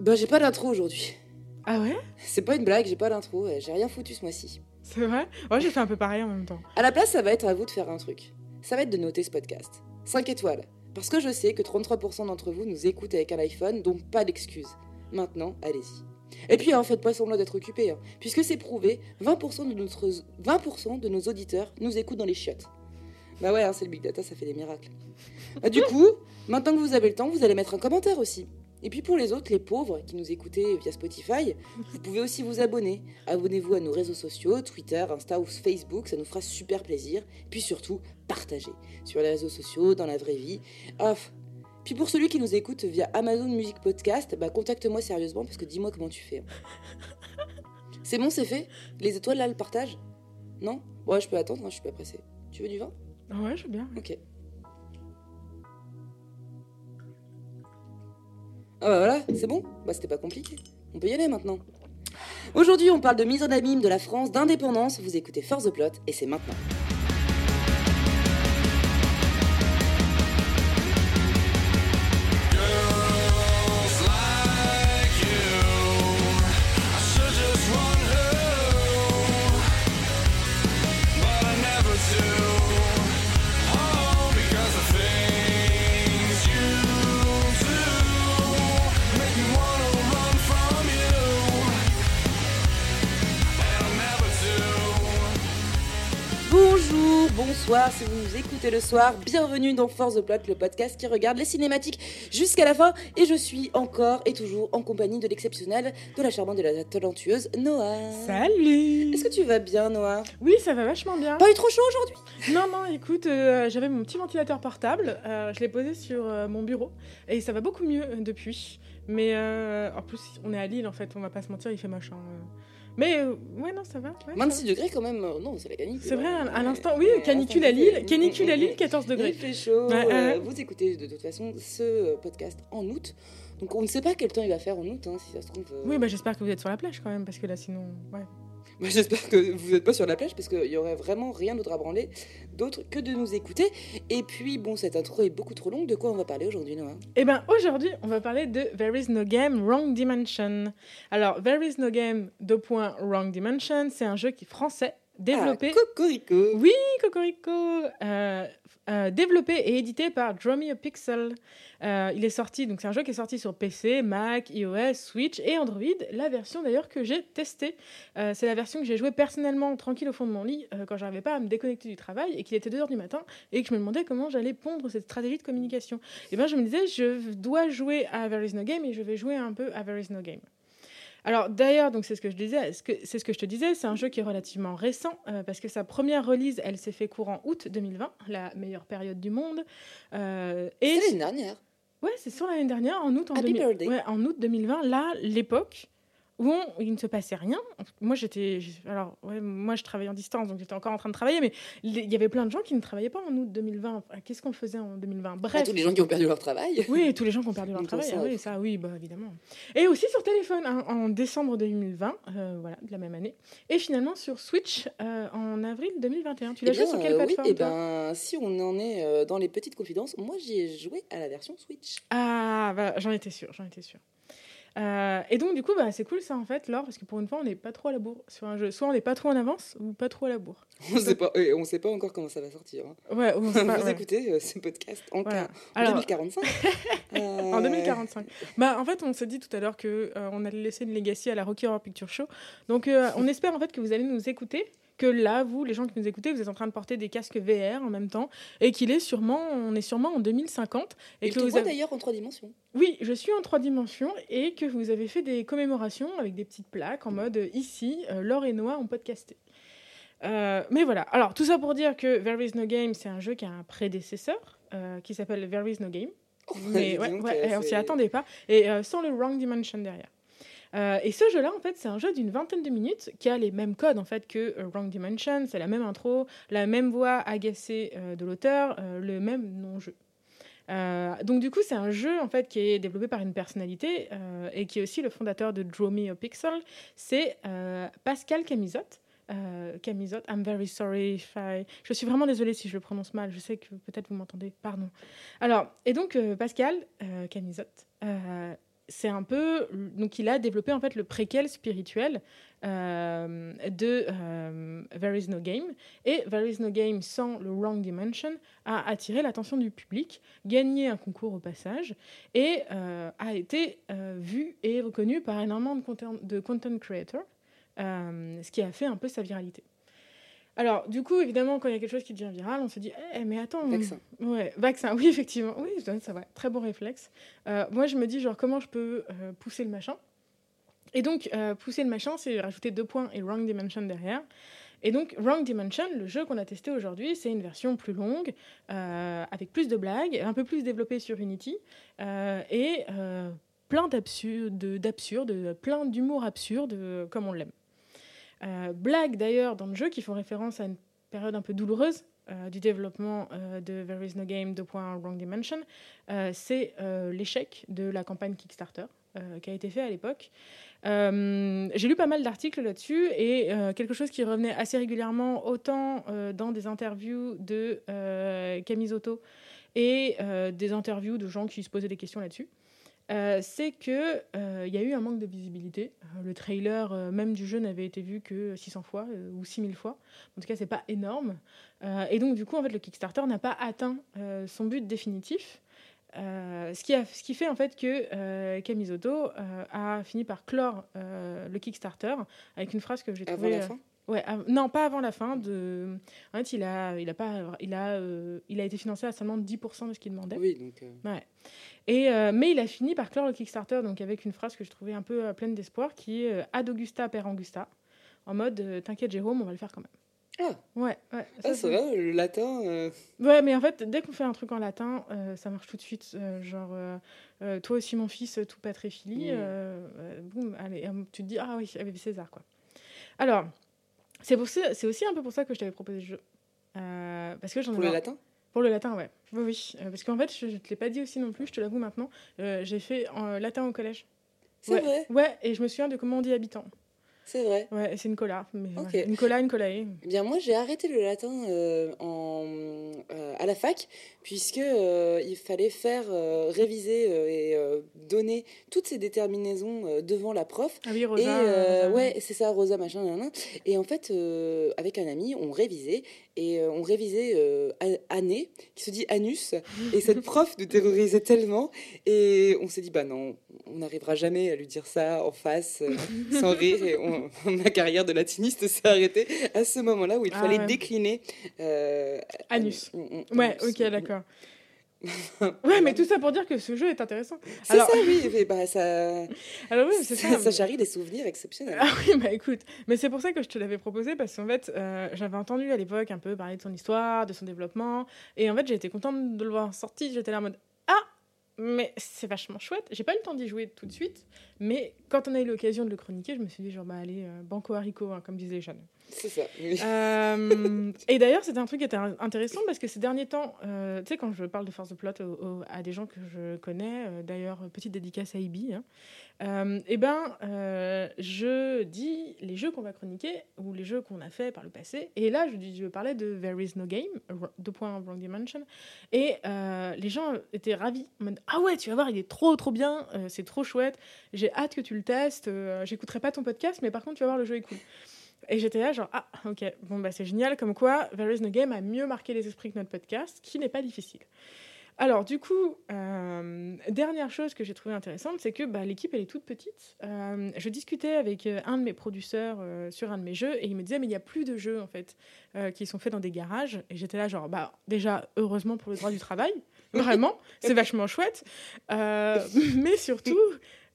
Bah, j'ai pas d'intro aujourd'hui. Ah ouais? C'est pas une blague, j'ai pas d'intro, j'ai rien foutu ce mois-ci. C'est vrai? Ouais, j'ai fait un peu pareil en même temps. À la place, ça va être à vous de faire un truc. Ça va être de noter ce podcast. 5 étoiles. Parce que je sais que 33% d'entre vous nous écoutent avec un iPhone, donc pas d'excuses. Maintenant, allez-y. Et puis, hein, faites pas semblant d'être occupé, hein, puisque c'est prouvé, 20% de, notre, 20% de nos auditeurs nous écoutent dans les chiottes. Bah ouais, hein, c'est le big data, ça fait des miracles. Bah, du coup, maintenant que vous avez le temps, vous allez mettre un commentaire aussi. Et puis pour les autres, les pauvres qui nous écoutez via Spotify, vous pouvez aussi vous abonner. Abonnez-vous à nos réseaux sociaux, Twitter, Insta ou Facebook, ça nous fera super plaisir. Puis surtout, partagez sur les réseaux sociaux, dans la vraie vie. Off. Puis pour celui qui nous écoute via Amazon Music Podcast, bah contacte-moi sérieusement parce que dis-moi comment tu fais. C'est bon, c'est fait? Les étoiles là, le partage Non? Ouais, je peux attendre, hein, je suis pas pressée. Tu veux du vin? Ouais, je veux bien. Ok. Ah bah voilà, c'est bon Bah c'était pas compliqué. On peut y aller maintenant. Aujourd'hui, on parle de mise en abîme de la France, d'indépendance. Vous écoutez Force the Plot et c'est maintenant. Écoutez le soir, bienvenue dans Force the Plot, le podcast qui regarde les cinématiques jusqu'à la fin. Et je suis encore et toujours en compagnie de l'exceptionnelle, de la charmante et de la talentueuse Noah. Salut Est-ce que tu vas bien, Noah? Oui, ça va vachement bien. Pas eu trop chaud aujourd'hui? Non, non, écoute, euh, j'avais mon petit ventilateur portable, euh, je l'ai posé sur euh, mon bureau, et ça va beaucoup mieux depuis. Mais en plus, on est à Lille, en fait, on va pas se mentir, il fait moche. Hein, euh. Mais euh, ouais, non, ça va. ouais, ça 26 va. degrés quand même, euh, non, c'est la canicule. C'est vrai, à, à l'instant, oui, Ouais, canicule à Lille, canicule à Lille, 14 Il degrés. fait chaud. Euh. Vous écoutez de toute façon ce euh, podcast en août. Donc on ne sait pas quel temps il va faire en août, hein, si ça se trouve. euh. Oui, bah j'espère que vous êtes sur la plage quand même, parce que là, sinon, ouais. J'espère que vous n'êtes pas sur la plage parce qu'il y aurait vraiment rien d'autre à branler d'autre que de nous écouter. Et puis bon, cette intro est beaucoup trop longue. De quoi on va parler aujourd'hui, Noah? Eh ben aujourd'hui, on va parler de There is no game, wrong dimension. Alors, There is no game, deux points, wrong dimension, c'est un jeu qui est français, développé... Ah, Cocorico. Oui, Cocorico euh, euh, Développé et édité par Draw Me a Pixel. Euh, il est sorti, donc c'est un jeu qui est sorti sur PC, Mac, iOS, Switch et Android. La version d'ailleurs que j'ai testée, c'est la version que j'ai jouée personnellement, tranquille au fond de mon lit, quand j'arrivais pas à me déconnecter du travail et qu'il était 2h du matin et que je me demandais comment j'allais pondre cette stratégie de communication. Et bien je me disais, je dois jouer à There is no game et je vais jouer un peu à There is no game. Alors d'ailleurs, donc c'est ce que je disais, c'est ce que je te disais, c'est un jeu qui est relativement récent euh, parce que sa première release, elle s'est fait courant août 2020, la meilleure période du monde. Euh, et C'est l'année dernière. ouais, c'est sur l'année dernière, en août, en, Happy 2000 birthday. ouais, en août 2020, là, l'époque où on- il ne se passait rien. Moi, j'étais, alors, ouais, moi, je travaillais en distance, donc j'étais encore en train de travailler, mais il y avait plein de gens qui ne travaillaient pas en août 2020. Enfin, Qu'est-ce qu'on faisait en 2020 À Bref. tous les gens qui ont perdu leur travail. Oui, tous les gens qui ont perdu leur travail. ça, ah oui, ça, oui, bah, évidemment. Et aussi sur téléphone, hein, en décembre 2020, euh, voilà, de la même année. Et finalement sur Switch euh, en avril 2021. Tu l'as Eh joué sur quelle euh, oui, plateforme et toi? ben, si on en est dans les petites confidences, moi j'y ai joué à la version Switch. Ah, bah, j'en étais sûre, j'en étais sûre. Euh, et donc, du coup, bah, c'est cool ça en fait, Laure, parce que pour une fois, on n'est pas trop à la bourre sur un jeu. Soit on n'est pas trop en avance, ou pas trop à la bourre. On sait pas, et on sait pas encore comment ça va sortir. hein. Ouais, ou on sait pas, Vous ouais. écoutez euh, ce podcast en, Voilà. quin- en Alors, 2045. Euh, En 2045. Bah, en fait, on s'est dit tout à l'heure que euh, on allait laisser une legacy à la Rocky Horror Picture Show. Donc, on espère en fait que vous allez nous écouter, que là, vous, les gens qui nous écoutez, vous êtes en train de porter des casques VR en même temps, et qu'il est sûrement, on est sûrement en 2050, et que te vous avez... d'ailleurs en trois dimensions. Oui, je suis en trois dimensions, et que vous avez fait des commémorations avec des petites plaques en mode euh, ici, euh, Laure et Noah ont podcasté. Euh, mais voilà. Alors, tout ça pour dire que There is no game, c'est un jeu qui a un prédécesseur euh, qui s'appelle There is no game. Mais ouais, ouais, on s'y attendait pas. Et euh, sans le wrong dimension derrière. Euh, et ce jeu-là, en fait, c'est un jeu d'une vingtaine de minutes qui a les mêmes codes en fait que euh, Wrong Dimension. C'est la même intro, la même voix agacée euh, de l'auteur, le même non-jeu. Donc du coup, c'est un jeu en fait qui est développé par une personnalité et qui est aussi le fondateur de Draw Me a Pixel. C'est Pascal Camisotte. Camisotte, I'm very sorry if I... Je suis vraiment désolée si je le prononce mal. Je sais que peut-être vous m'entendez. Pardon. Alors, et donc Pascal Camisotte, c'est un peu. Donc, il a développé en fait le préquel spirituel euh, de euh, There is no game. Et There is no game sans le Wrong Dimension a attiré l'attention du public, gagné un concours au passage et euh, a été vu et reconnu par énormément de content, creators, ce qui a fait un peu sa viralité. Alors, du coup, évidemment, quand il y a quelque chose qui devient viral, on se dit, Eh, mais attends. Vaccin. Ouais, vaccin, oui, effectivement. Oui, ça va. Très bon réflexe. Euh, moi, je me dis, genre, comment je peux euh, pousser le machin? Et donc, euh, pousser le machin, c'est rajouter deux points et Wrong Dimension derrière. Et donc, Wrong Dimension, le jeu qu'on a testé aujourd'hui, c'est une version plus longue, avec plus de blagues, un peu plus développée sur Unity, et plein d'absurdes, d'absurdes, plein d'humour absurde, comme on l'aime. Euh, blagues d'ailleurs dans le jeu qui font référence à une période un peu douloureuse euh, du développement euh, de There is no game 2. Wrong Dimension, euh, c'est l'échec de la campagne Kickstarter qui a été fait à l'époque. J'ai lu pas mal d'articles là-dessus et quelque chose qui revenait assez régulièrement autant dans des interviews de euh, Camisotto et des interviews de gens qui se posaient des questions là-dessus. Euh, c'est que euh, il y a eu un manque de visibilité. Euh, le trailer euh, même du jeu n'avait été vu que 600 fois ou 6000 fois. En tout cas, c'est pas énorme. Et donc du coup, en fait, le Kickstarter n'a pas atteint son but définitif. Ce, qui a, ce qui fait en fait que Camisotto a fini par clore le Kickstarter avec une phrase que j'ai Avant trouvée. la fin? Ouais, non, pas avant la fin. De... En fait, il a, il a, pas, il a, euh, il a été financé à seulement 10% de ce qu'il demandait. Oui, donc. euh, Et, euh, mais il a fini par clore le Kickstarter donc avec une phrase que je trouvais un peu pleine d'espoir qui est Ad Augusta per Angusta. En mode T'inquiète, Jérôme, on va le faire quand même. Ah. Ouais, ouais. ça, Ah, c'est vrai, le latin. euh, Ouais, mais en fait, dès qu'on fait un truc en latin, euh, ça marche tout de suite. euh, genre, toi aussi, mon fils, tout patréphili. Mm. euh, euh, boum, allez, euh, tu te dis, ah oui, avec César, quoi. Alors, c'est pour ça- c'est aussi un peu pour ça que je t'avais proposé le jeu. Euh, parce que j'en Pour le latin? Pour le latin, ouais. Oui, oui. Euh, parce qu'en fait, je ne te l'ai pas dit aussi non plus, je te l'avoue maintenant. euh, J'ai fait en latin au collège. C'est ouais. vrai, Ouais, et je me souviens de comment on dit habitant. C'est vrai. Ouais, c'est Nicolas. Mais Ok. voilà. Nicolas, Nicolae. Eh bien, moi, j'ai arrêté le latin euh, en, euh, à la fac, puisque euh, il fallait faire réviser et donner toutes ces déterminaisons devant la prof. Ah oui, Rosa. et Rosa. ouais, c'est ça, Rosa, machin, nan, nan. Et en fait, avec un ami, on révisait et euh, on révisait euh, année, qui se dit anus. Et cette prof nous terrorisait tellement. Et on s'est dit, bah non, on n'arrivera jamais à lui dire ça en face, euh, sans rire. Et on- ma carrière de latiniste s'est arrêtée à ce moment-là où il Ah fallait ouais. décliner. euh, Anus. Ouais, ok, d'accord. ouais, mais tout ça pour dire que ce jeu est intéressant. C'est Alors- ça, oui. mais bah, ça, Alors oui, c'est ça, ça. ça charrie des souvenirs exceptionnels. Ah oui, bah écoute, mais c'est pour ça que je te l'avais proposé parce qu'en fait, euh, j'avais entendu à l'époque un peu parler de son histoire, de son développement, et en fait, j'ai été contente de le voir sorti. J'étais là en mode Ah, mais c'est vachement chouette. J'ai pas eu le temps d'y jouer tout de suite, mais quand on a eu l'occasion de le chroniquer, je me suis dit, genre, bah allez, euh, banco haricot, hein, comme disent les jeunes. C'est ça. Euh, et d'ailleurs, c'était un truc qui était in- intéressant parce que ces derniers temps, euh, tu sais, quand je parle de Force de Plot à des gens que je connais, euh, d'ailleurs, petite dédicace à Ibi, hein, euh, eh ben, je dis les jeux qu'on va chroniquer ou les jeux qu'on a fait par le passé. Et là, je, je parlais de There is no game, deux points Wrong Dimension. Et les gens étaient ravis. en mode, ah ouais, tu vas voir, il est trop, trop bien, c'est trop chouette. J'ai hâte que tu le testes. J'écouterai pas ton podcast, mais par contre, tu vas voir, le jeu est cool. Et j'étais là, genre, ah, ok, bon, bah c'est génial, comme quoi There is no game a mieux marqué les esprits que notre podcast, qui n'est pas difficile. Alors, du coup, euh, dernière chose que j'ai trouvée intéressante, c'est que bah, l'équipe, elle est toute petite. Euh, je discutais avec euh, un de mes producteurs euh, sur un de mes jeux, et il me disait, mais il n'y a plus de jeux, en fait, qui sont faits dans des garages. Et j'étais là, genre, bah, déjà, heureusement pour le droit du travail, vraiment, c'est vachement chouette. Mais surtout,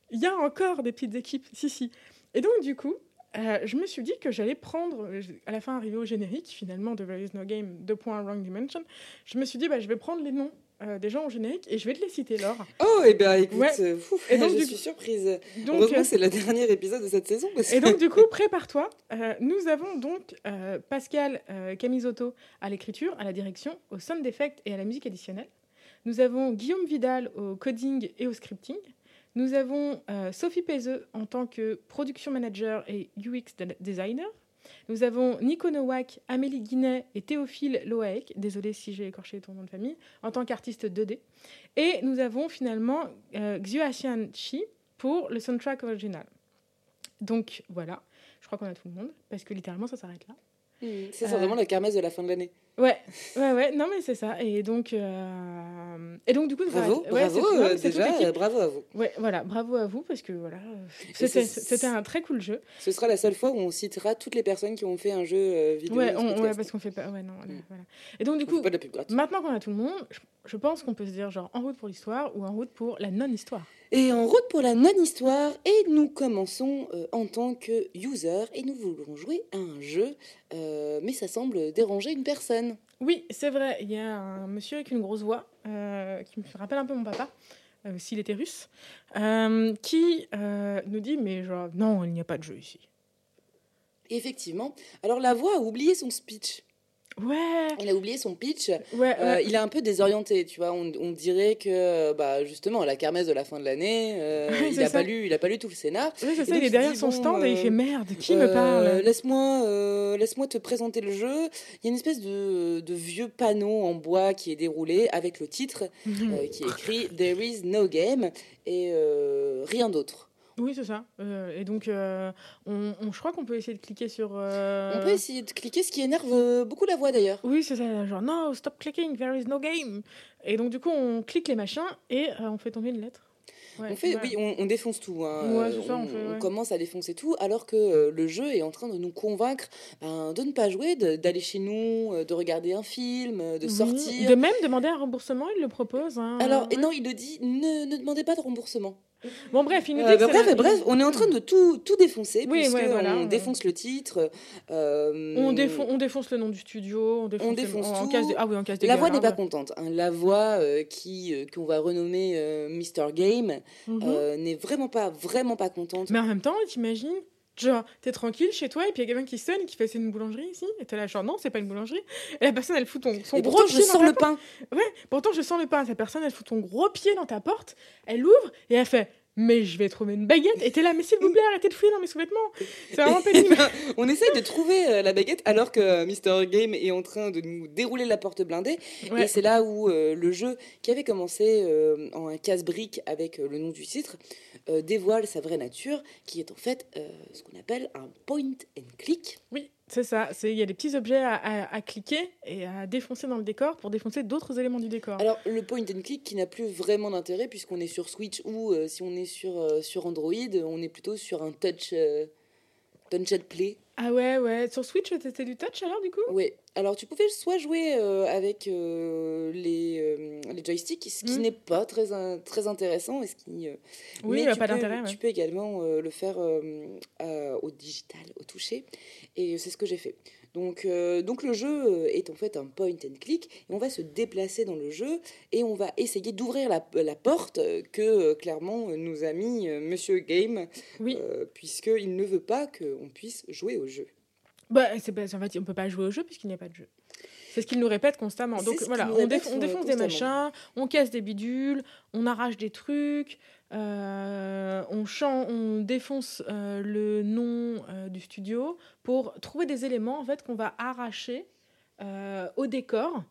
il y a encore des petites équipes, si, si. Et donc, du coup, euh, je me suis dit que j'allais prendre, à la fin arrivé au générique, finalement, de There is no game, 2. Wrong Dimension, je me suis dit, bah, je vais prendre les noms euh, des gens au générique et je vais te les citer, Laure. Oh, et bien écoute, Ouais. euh, fou, Et donc, je du suis coup- surprise. Donc, Heureusement, c'est le dernier épisode de cette saison. Parce et donc, du coup, prépare-toi. Nous avons donc Pascal Camisotto à l'écriture, à la direction, au sound effect et à la musique additionnelle. Nous avons Guillaume Vidal au coding et au scripting. Nous avons euh, Sophie Pezeux en tant que production manager et UX de- designer. Nous avons Nico Nowak, Amélie Guinet et Théophile Loaek, désolé si j'ai écorché ton nom de famille, en tant qu'artiste 2D. Et nous avons finalement euh, Chi pour le soundtrack original. Donc voilà, je crois qu'on a tout le monde, parce que littéralement ça s'arrête là. Ça, c'est Euh, vraiment la kermesse de la fin de l'année. Ouais, ouais, ouais, non mais c'est ça. Et donc, euh, et donc du coup, Bravo, ouais, bravo, non, euh, déjà, bravo à vous. Ouais, voilà, bravo à vous parce que voilà, c'était un très cool jeu. Ce sera la seule fois où on citera toutes les personnes qui ont fait un jeu euh, vidéo. Ouais, on- ouais, parce qu'on fait pas, ouais, non, Mm. voilà. Et donc du On coup, pas de la pub gratuite. maintenant qu'on a tout le monde, je, je pense qu'on peut se dire genre en route pour l'histoire ou en route pour la non-histoire. Et en route pour la non-histoire, et nous commençons euh, en tant que user, et nous voulons jouer à un jeu, euh, mais ça semble déranger une personne. Oui, c'est vrai, il y a un monsieur avec une grosse voix euh, qui me rappelle un peu mon papa, s'il était russe, qui nous dit mais genre non, il n'y a pas de jeu ici. Effectivement, alors la voix a oublié son speech. Ouais, Elle a oublié son pitch. ouais, Euh, il est un peu désorienté, tu vois. On, on dirait que, bah, justement, à la kermesse de la fin de l'année, euh, Ouais, il ça. pas lu, il a pas lu tout le scénar. C'est ça, il est il derrière son bon, stand et il euh, fait merde, qui me Euh, parle? Laisse-moi, euh, laisse-moi te présenter le jeu. Il y a une espèce de, de vieux panneau en bois qui est déroulé avec le titre euh, qui est écrit There is no game et euh, rien d'autre. Oui, c'est ça. Euh, et donc, euh, on, on- je crois qu'on peut essayer de cliquer sur. euh, On peut essayer de cliquer, ce qui énerve beaucoup la voix d'ailleurs. Oui, c'est ça, genre no, stop clicking, there is no game. Et donc, du coup, on clique les machins et on fait tomber une lettre. Ouais, On fait, oui, on, on défonce tout. hein. Ouais, c'est ça, on fait, ouais. commence à défoncer tout, alors que euh, le jeu est en train de nous convaincre ben, de ne pas jouer, d'aller chez nous, euh, de regarder un film, de Oui, sortir. De même demander un remboursement, il le propose. hein. Alors, et non, il le dit, ne, ne demandez pas de remboursement. Bon, bref, il nous dit Euh, que bah, bref, la- bref, on est en train de tout, tout défoncer, Oui, puisque ouais, voilà, on ouais. défonce le titre. euh, On, défon- on défonce le nom du studio, on défonce, On le- défonce en, en tout. case de- Ah oui, en case La voix n'est pas contente. hein. La voix euh, qui euh, qu'on va renommer euh, Mr Game Mhm. euh, n'est vraiment pas vraiment pas contente. Mais en même temps, t'imagines Genre, t'es tranquille chez toi et puis il y a quelqu'un qui sonne qui fait c'est une boulangerie ici? Et t'es là, genre non, c'est pas une boulangerie. Et la personne, elle fout ton, son Et gros pourtant, je pied dans sens ta le pain. Pourtant, je sens le pain. Cette personne, elle fout ton gros pied dans ta porte, elle ouvre et elle fait Mais je vais trouver une baguette. Et t'es là, mais s'il vous plaît, arrêtez de fouiller dans mes sous-vêtements. C'est vraiment pénible. on essaye de trouver euh, la baguette alors que euh, Mr Game est en train de nous dérouler la porte blindée. Ouais. Et c'est là où euh, le jeu, qui avait commencé euh, en un casse-brique avec euh, le nom du titre, dévoile sa vraie nature, qui est en fait ce qu'on appelle un point and click. Oui, c'est ça. Il y a des petits objets à, cliquer et à défoncer dans le décor pour défoncer d'autres éléments du décor. Alors, le point and click qui n'a plus vraiment d'intérêt puisqu'on est sur Switch ou euh, si on est sur, euh, sur Android, on est plutôt sur un touch, euh, touch and play. Ah ouais, ouais. Sur Switch, c'était du touch alors, du coup? Oui, alors tu pouvais soit jouer euh, avec euh, les, euh, les joysticks, ce qui Mm. n'est pas très, très intéressant. Et ce qui, Oui, mais il n'y a tu pas d'intérêt. ouais. Tu peux également le faire au digital, au toucher. Et c'est ce que j'ai fait. Donc, euh, donc le jeu euh, est en fait un point and click. Et on va se déplacer dans le jeu et on va essayer d'ouvrir la, la porte que euh, clairement nous a mis euh, Monsieur Game, Oui. puisqu'il ne veut pas qu'on puisse jouer au jeu. Bah, c'est pas, en fait, on peut pas jouer au jeu puisqu'il n'y a pas de jeu. C'est ce qu'il nous répète constamment. Donc voilà, on, répète, déf- on défonce des machins, on casse des bidules, on arrache des trucs, euh, on, chan- on défonce euh, le nom euh, du studio pour trouver des éléments en fait qu'on va arracher au décor.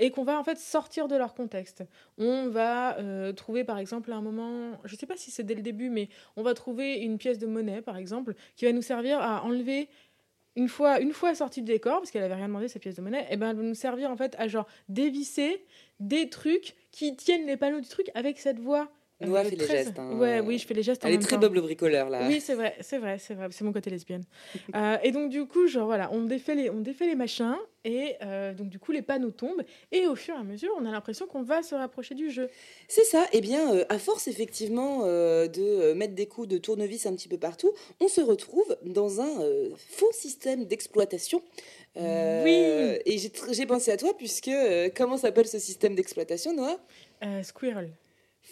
et qu'on va en fait sortir de leur contexte. On va trouver par exemple à un moment, je ne sais pas si c'est dès le début, mais on va trouver une pièce de monnaie par exemple qui va nous servir à enlever une fois, une fois sortie du décor, parce qu'elle avait rien demandé, cette pièce de monnaie, et ben elle va nous servir en fait à genre dévisser des trucs qui tiennent les panneaux du truc avec cette voix. Noah fait les gestes, hein. Ouais, oui, je fais les gestes en Elle est même très temps. Bob le bricoleur là. Oui, c'est vrai, c'est vrai, c'est vrai, c'est mon côté lesbienne. Euh, et donc du coup, genre voilà, on défait les, on défait les machins, et euh, donc du coup les panneaux tombent, et au fur et à mesure, on a l'impression qu'on va se rapprocher du jeu. C'est ça. Eh bien, euh, à force effectivement de mettre des coups de tournevis un petit peu partout, on se retrouve dans un faux système d'exploitation. Oui. Et j'ai pensé à toi puisque comment s'appelle ce système d'exploitation, Noah? Squirrel,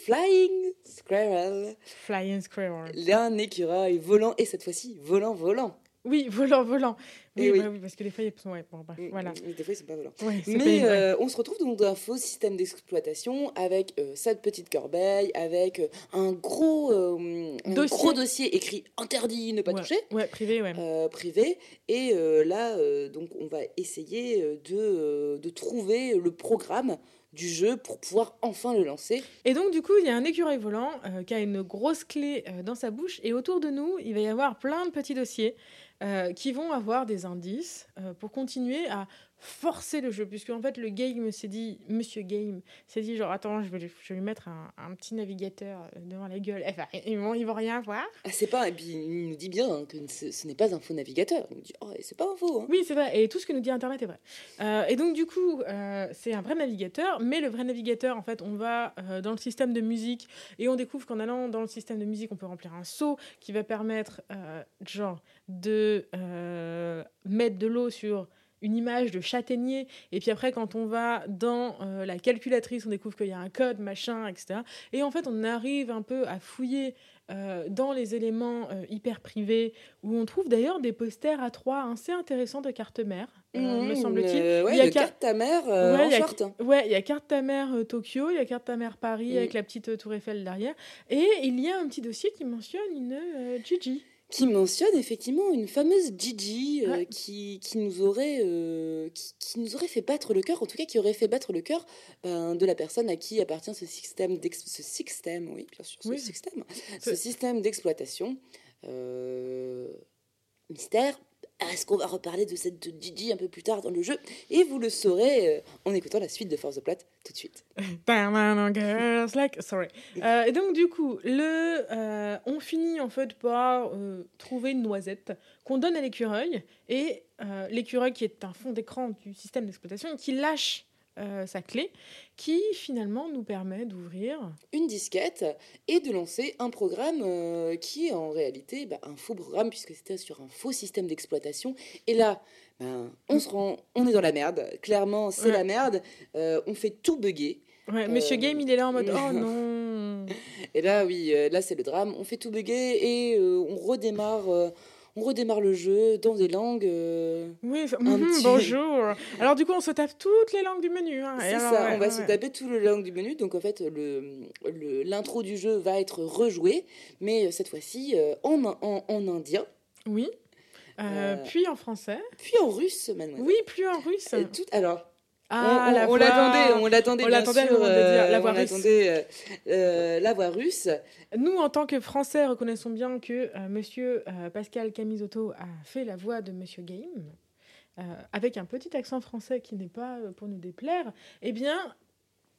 Flying Squirrel. flying squirrel. Un écureuil volant et cette fois-ci volant volant. Oui, volant, volant. Oui, oui. bah oui, parce que des fois, ils sont, ouais, bon, bref, voilà. Mm, Des fois, ils sont pas volants. Ouais, Mais euh, on se retrouve donc dans un faux système d'exploitation avec euh, cette petite corbeille, avec euh, un gros, un Dossier. gros dossier écrit interdit, ne pas ouais. toucher. Ouais, privé, ouais. privé et là donc on va essayer de, de trouver le programme du jeu pour pouvoir enfin le lancer. Et donc, du coup, il y a un écureuil volant euh, qui a une grosse clé euh, dans sa bouche. Et autour de nous, il va y avoir plein de petits dossiers euh, qui vont avoir des indices pour continuer à forcer le jeu. Puisque, en fait, le game s'est dit, Monsieur Game s'est dit genre, attends, je vais, lui- je vais lui mettre un, un petit navigateur euh, devant la gueule. Enfin, ils vont, ils vont rien voir. Ah, c'est pas, et puis il nous dit bien hein, que ce, ce n'est pas un faux navigateur. Il nous dit, oh, c'est pas un faux. hein. Oui, c'est vrai. Et tout ce que nous dit Internet est vrai. Euh, et donc, du coup, euh, c'est un vrai navigateur. Mais le vrai navigateur, en fait, on va euh, dans le système de musique et on découvre qu'en allant dans le système de musique, on peut remplir un seau qui va permettre, genre, de mettre de l'eau sur une image de châtaignier. Et puis après, quand on va dans euh, la calculatrice, on découvre qu'il y a un code, machin, etc. Et en fait, on arrive un peu à fouiller euh, dans les éléments euh, hyper privés, où on trouve d'ailleurs des posters à trois assez intéressants de carte mère, euh, me Mmh, semble-t-il. ouais, Il y a car- carte ta mère Ouais, en il y a- short. hein. Ouais, il y a carte ta mère Tokyo, il y a carte ta mère Paris Mm. avec la petite tour Eiffel derrière, et il y a un petit dossier qui mentionne une Gigi. Qui mentionne effectivement une fameuse Gigi euh, Ouais. qui, qui nous aurait euh, qui, qui nous aurait fait battre le cœur, en tout cas qui aurait fait battre le cœur ben, de la personne à qui appartient ce système ce système, oui bien sûr, ce Oui. système, Ce- ce système d'exploitation. Euh, mystère. Est-ce qu'on va reparler de cette Gigi un peu plus tard dans le jeu Et vous le saurez euh, en écoutant la suite de Force the Plot tout de suite. Girls like... Sorry. Euh, et donc, du coup, le, euh, on finit en fait par euh, trouver une noisette qu'on donne à l'écureuil, et l'écureuil qui est un fond d'écran du système d'exploitation, qui lâche euh, sa clé, qui finalement nous permet d'ouvrir une disquette et de lancer un programme euh, qui est en réalité bah, un faux programme puisque c'était sur un faux système d'exploitation. Et là, ben, on se rend, on est dans la merde. Clairement, c'est Ouais. la merde. Euh, on fait tout bugger. Ouais, Monsieur Game, il est là en mode Oh non Et là, oui, là c'est le drame. On fait tout bugger et on redémarre. On redémarre le jeu dans des langues. euh, Oui, enfin, Un petit- bonjour. Alors du coup, on se tape toutes les langues du menu. hein. C'est ça, ouais, on va ouais, se taper tout le langue du menu. Donc en fait, le le- l'intro du jeu va être rejoué, mais euh, cette fois-ci euh, en, en, en indien, Oui. Euh, puis en français. puis en russe, mademoiselle. Oui, plus en russe. Et tout, alors, Ah, on, on- la l'attendait, on l'attendait On bien sûr, dire euh, la voix on russe. l'attendait, euh, euh, la voix russe. Nous, en tant que Français, reconnaissons bien que euh, Monsieur Pascal Camisotto a fait la voix de Monsieur Game, avec un petit accent français qui n'est pas pour nous déplaire. Eh bien,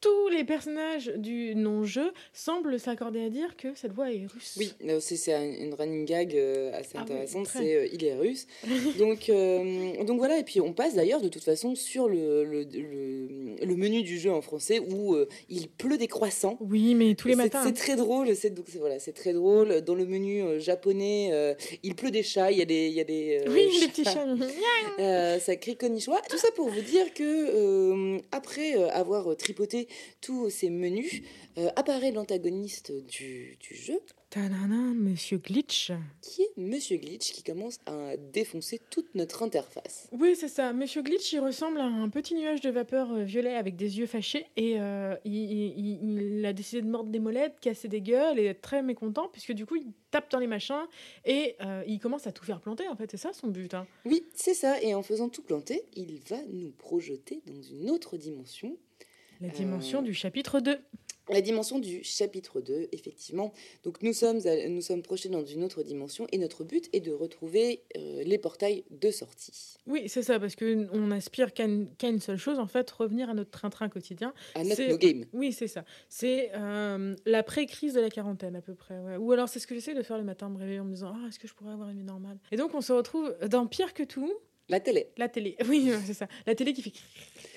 tous les personnages du non-jeu semblent s'accorder à dire que cette voix est russe. Oui, euh, c'est c'est un- une running gag euh, assez Ah oui, intéressante, c'est euh, il est russe. donc, euh, donc voilà, et puis on passe d'ailleurs de toute façon sur le, le, le, le menu du jeu en français où euh, il pleut des croissants. Oui, mais tous les matins. C'est très drôle, c'est voilà, c'est très drôle. Dans le menu japonais, il pleut des chats, il y a des, il y a des Oui, les petits chats. Ça crie Konnichiwa. Tout ça pour vous dire que après avoir tripoté tous ces menus, euh, apparaît l'antagoniste du, du jeu, Tadana, Monsieur Glitch. qui est Monsieur Glitch, qui commence à défoncer toute notre interface. Oui, c'est ça. Monsieur Glitch, il ressemble à un petit nuage de vapeur euh, violet avec des yeux fâchés. Et euh, il, il- il a décidé de mordre des molettes, casser des gueules et être très mécontent, puisque du coup, il tape dans les machins et euh, il commence à tout faire planter, en fait. C'est ça son but. hein. Oui, c'est ça. Et en faisant tout planter, il va nous projeter dans une autre dimension. La dimension Euh. du chapitre 2. La dimension du chapitre 2, effectivement. Donc nous sommes, nous sommes projetés dans une autre dimension et notre but est de retrouver euh, les portails de sortie. Oui, c'est ça, parce qu'on aspire qu'à une, seule chose, en fait, revenir à notre train-train quotidien. À notre no game. Oui, c'est ça. C'est euh, la pré-crise de la quarantaine, à peu près. ouais. Ou alors, c'est ce que j'essaie de faire le matin, me réveiller en me disant Ah, est-ce que je pourrais avoir une vie normale? Et donc, on se retrouve dans pire que tout, La télé. la télé. Oui, c'est ça. La télé qui fait.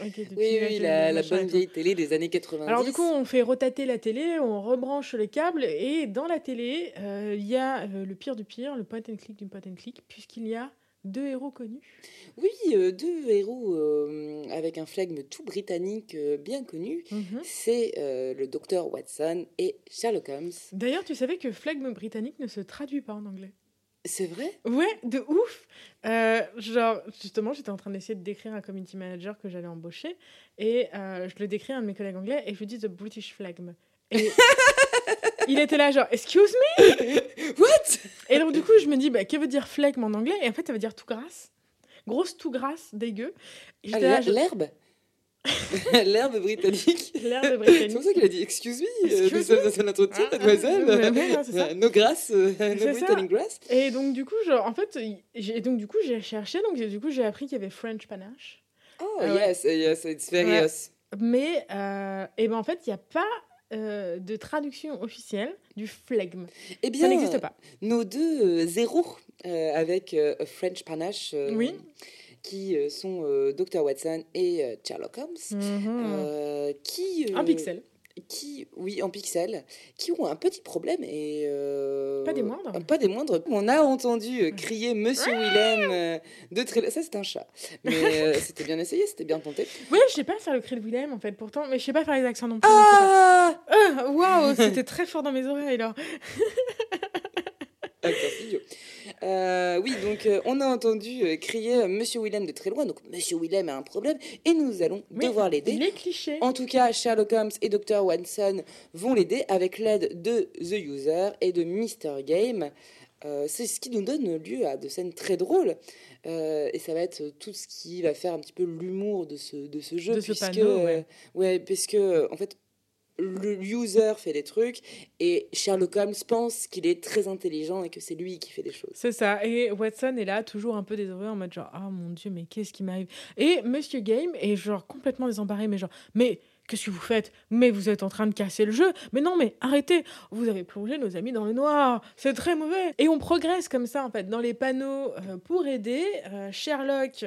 Ok, des Oui, la, et bonne vieille télé des années 90. Alors du coup, on fait rotater la télé, on rebranche les câbles et dans la télé, euh, il y a euh, le pire du pire, le point and click du point and click, puisqu'il y a deux héros connus. Oui, euh, deux héros euh, avec un flegme tout britannique euh, bien connu. Mhm. C'est euh, le docteur Watson et Sherlock Holmes. D'ailleurs, tu savais que flegme britannique ne se traduit pas en anglais? C'est vrai? Ouais, de ouf. Euh, genre, justement, j'étais en train d'essayer de décrire un community manager que j'allais embaucher et euh, je le décris à un de mes collègues anglais et je lui dis the British phlegm. Et il était là, genre, excuse me? What? Et donc, du coup, je me dis, bah, que veut dire phlegme en anglais? Et en fait, ça veut dire tout grasse. Grosse tout grasse, dégueu. Ah, L'herbe? L'herbe britannique. L'herbe C'est pour ça qu'il a dit excuse me euh, Excuse dans me. entretien, Ah, mademoiselle. ah, ouais, ouais, ça. Euh, no grass, euh, C'est no ça. Britannic grass. Et donc du coup, genre, en fait, j'ai donc du coup j'ai cherché, donc j'ai- du coup j'ai appris qu'il y avait French panache, Oh Ah yes, yes, it's very Ouais. mais euh, et ben en fait il n'y a pas euh, de traduction officielle du flegme. Eh Ça bien, n'existe pas. nos deux euh, zéros euh, avec euh, French Panache, euh, Oui. Qui euh, sont euh, Dr. Watson et euh, Sherlock Holmes, euh, qui... Un pixel. qui, oui, en pixels, qui ont un petit problème et euh, Pas des moindres. Pas des moindres. On a entendu crier Monsieur Willem euh, de très. Ça, c'est un chat. Mais euh, c'était bien essayé, c'était bien tenté. Ouais, je sais pas faire le cri de Willem en fait, pourtant, mais je sais pas faire les accents non plus. Ah Waouh, c'était très fort dans mes oreilles là. Attends. Euh, oui, donc euh, on a entendu euh, crier Monsieur Willem de très loin. Donc Monsieur Willem a un problème et nous allons devoir l'aider. Il est cliché. En tout cas, Sherlock Holmes et Dr. Watson vont l'aider avec l'aide de The User et de Mr. Game. C'est ce qui nous donne lieu à de scènes très drôles. Et ça va être tout ce qui va faire un petit peu l'humour de ce, de ce jeu. De ce puisque, panneau, ouais. ouais, puisque, euh, en fait, le user fait des trucs et Sherlock Holmes pense qu'il est très intelligent et que c'est lui qui fait des choses. C'est ça. Et Watson est là, toujours un peu désœuvré, en mode genre, ah mon dieu, mais qu'est-ce qui m'arrive? Et Monsieur Game est genre complètement désemparé, mais genre, mais qu'est-ce que vous faites? Mais vous êtes en train de casser le jeu. Mais non, mais arrêtez Vous avez plongé nos amis dans le noir. C'est très mauvais. Et on progresse comme ça, en fait, dans les panneaux euh, pour aider euh, Sherlock.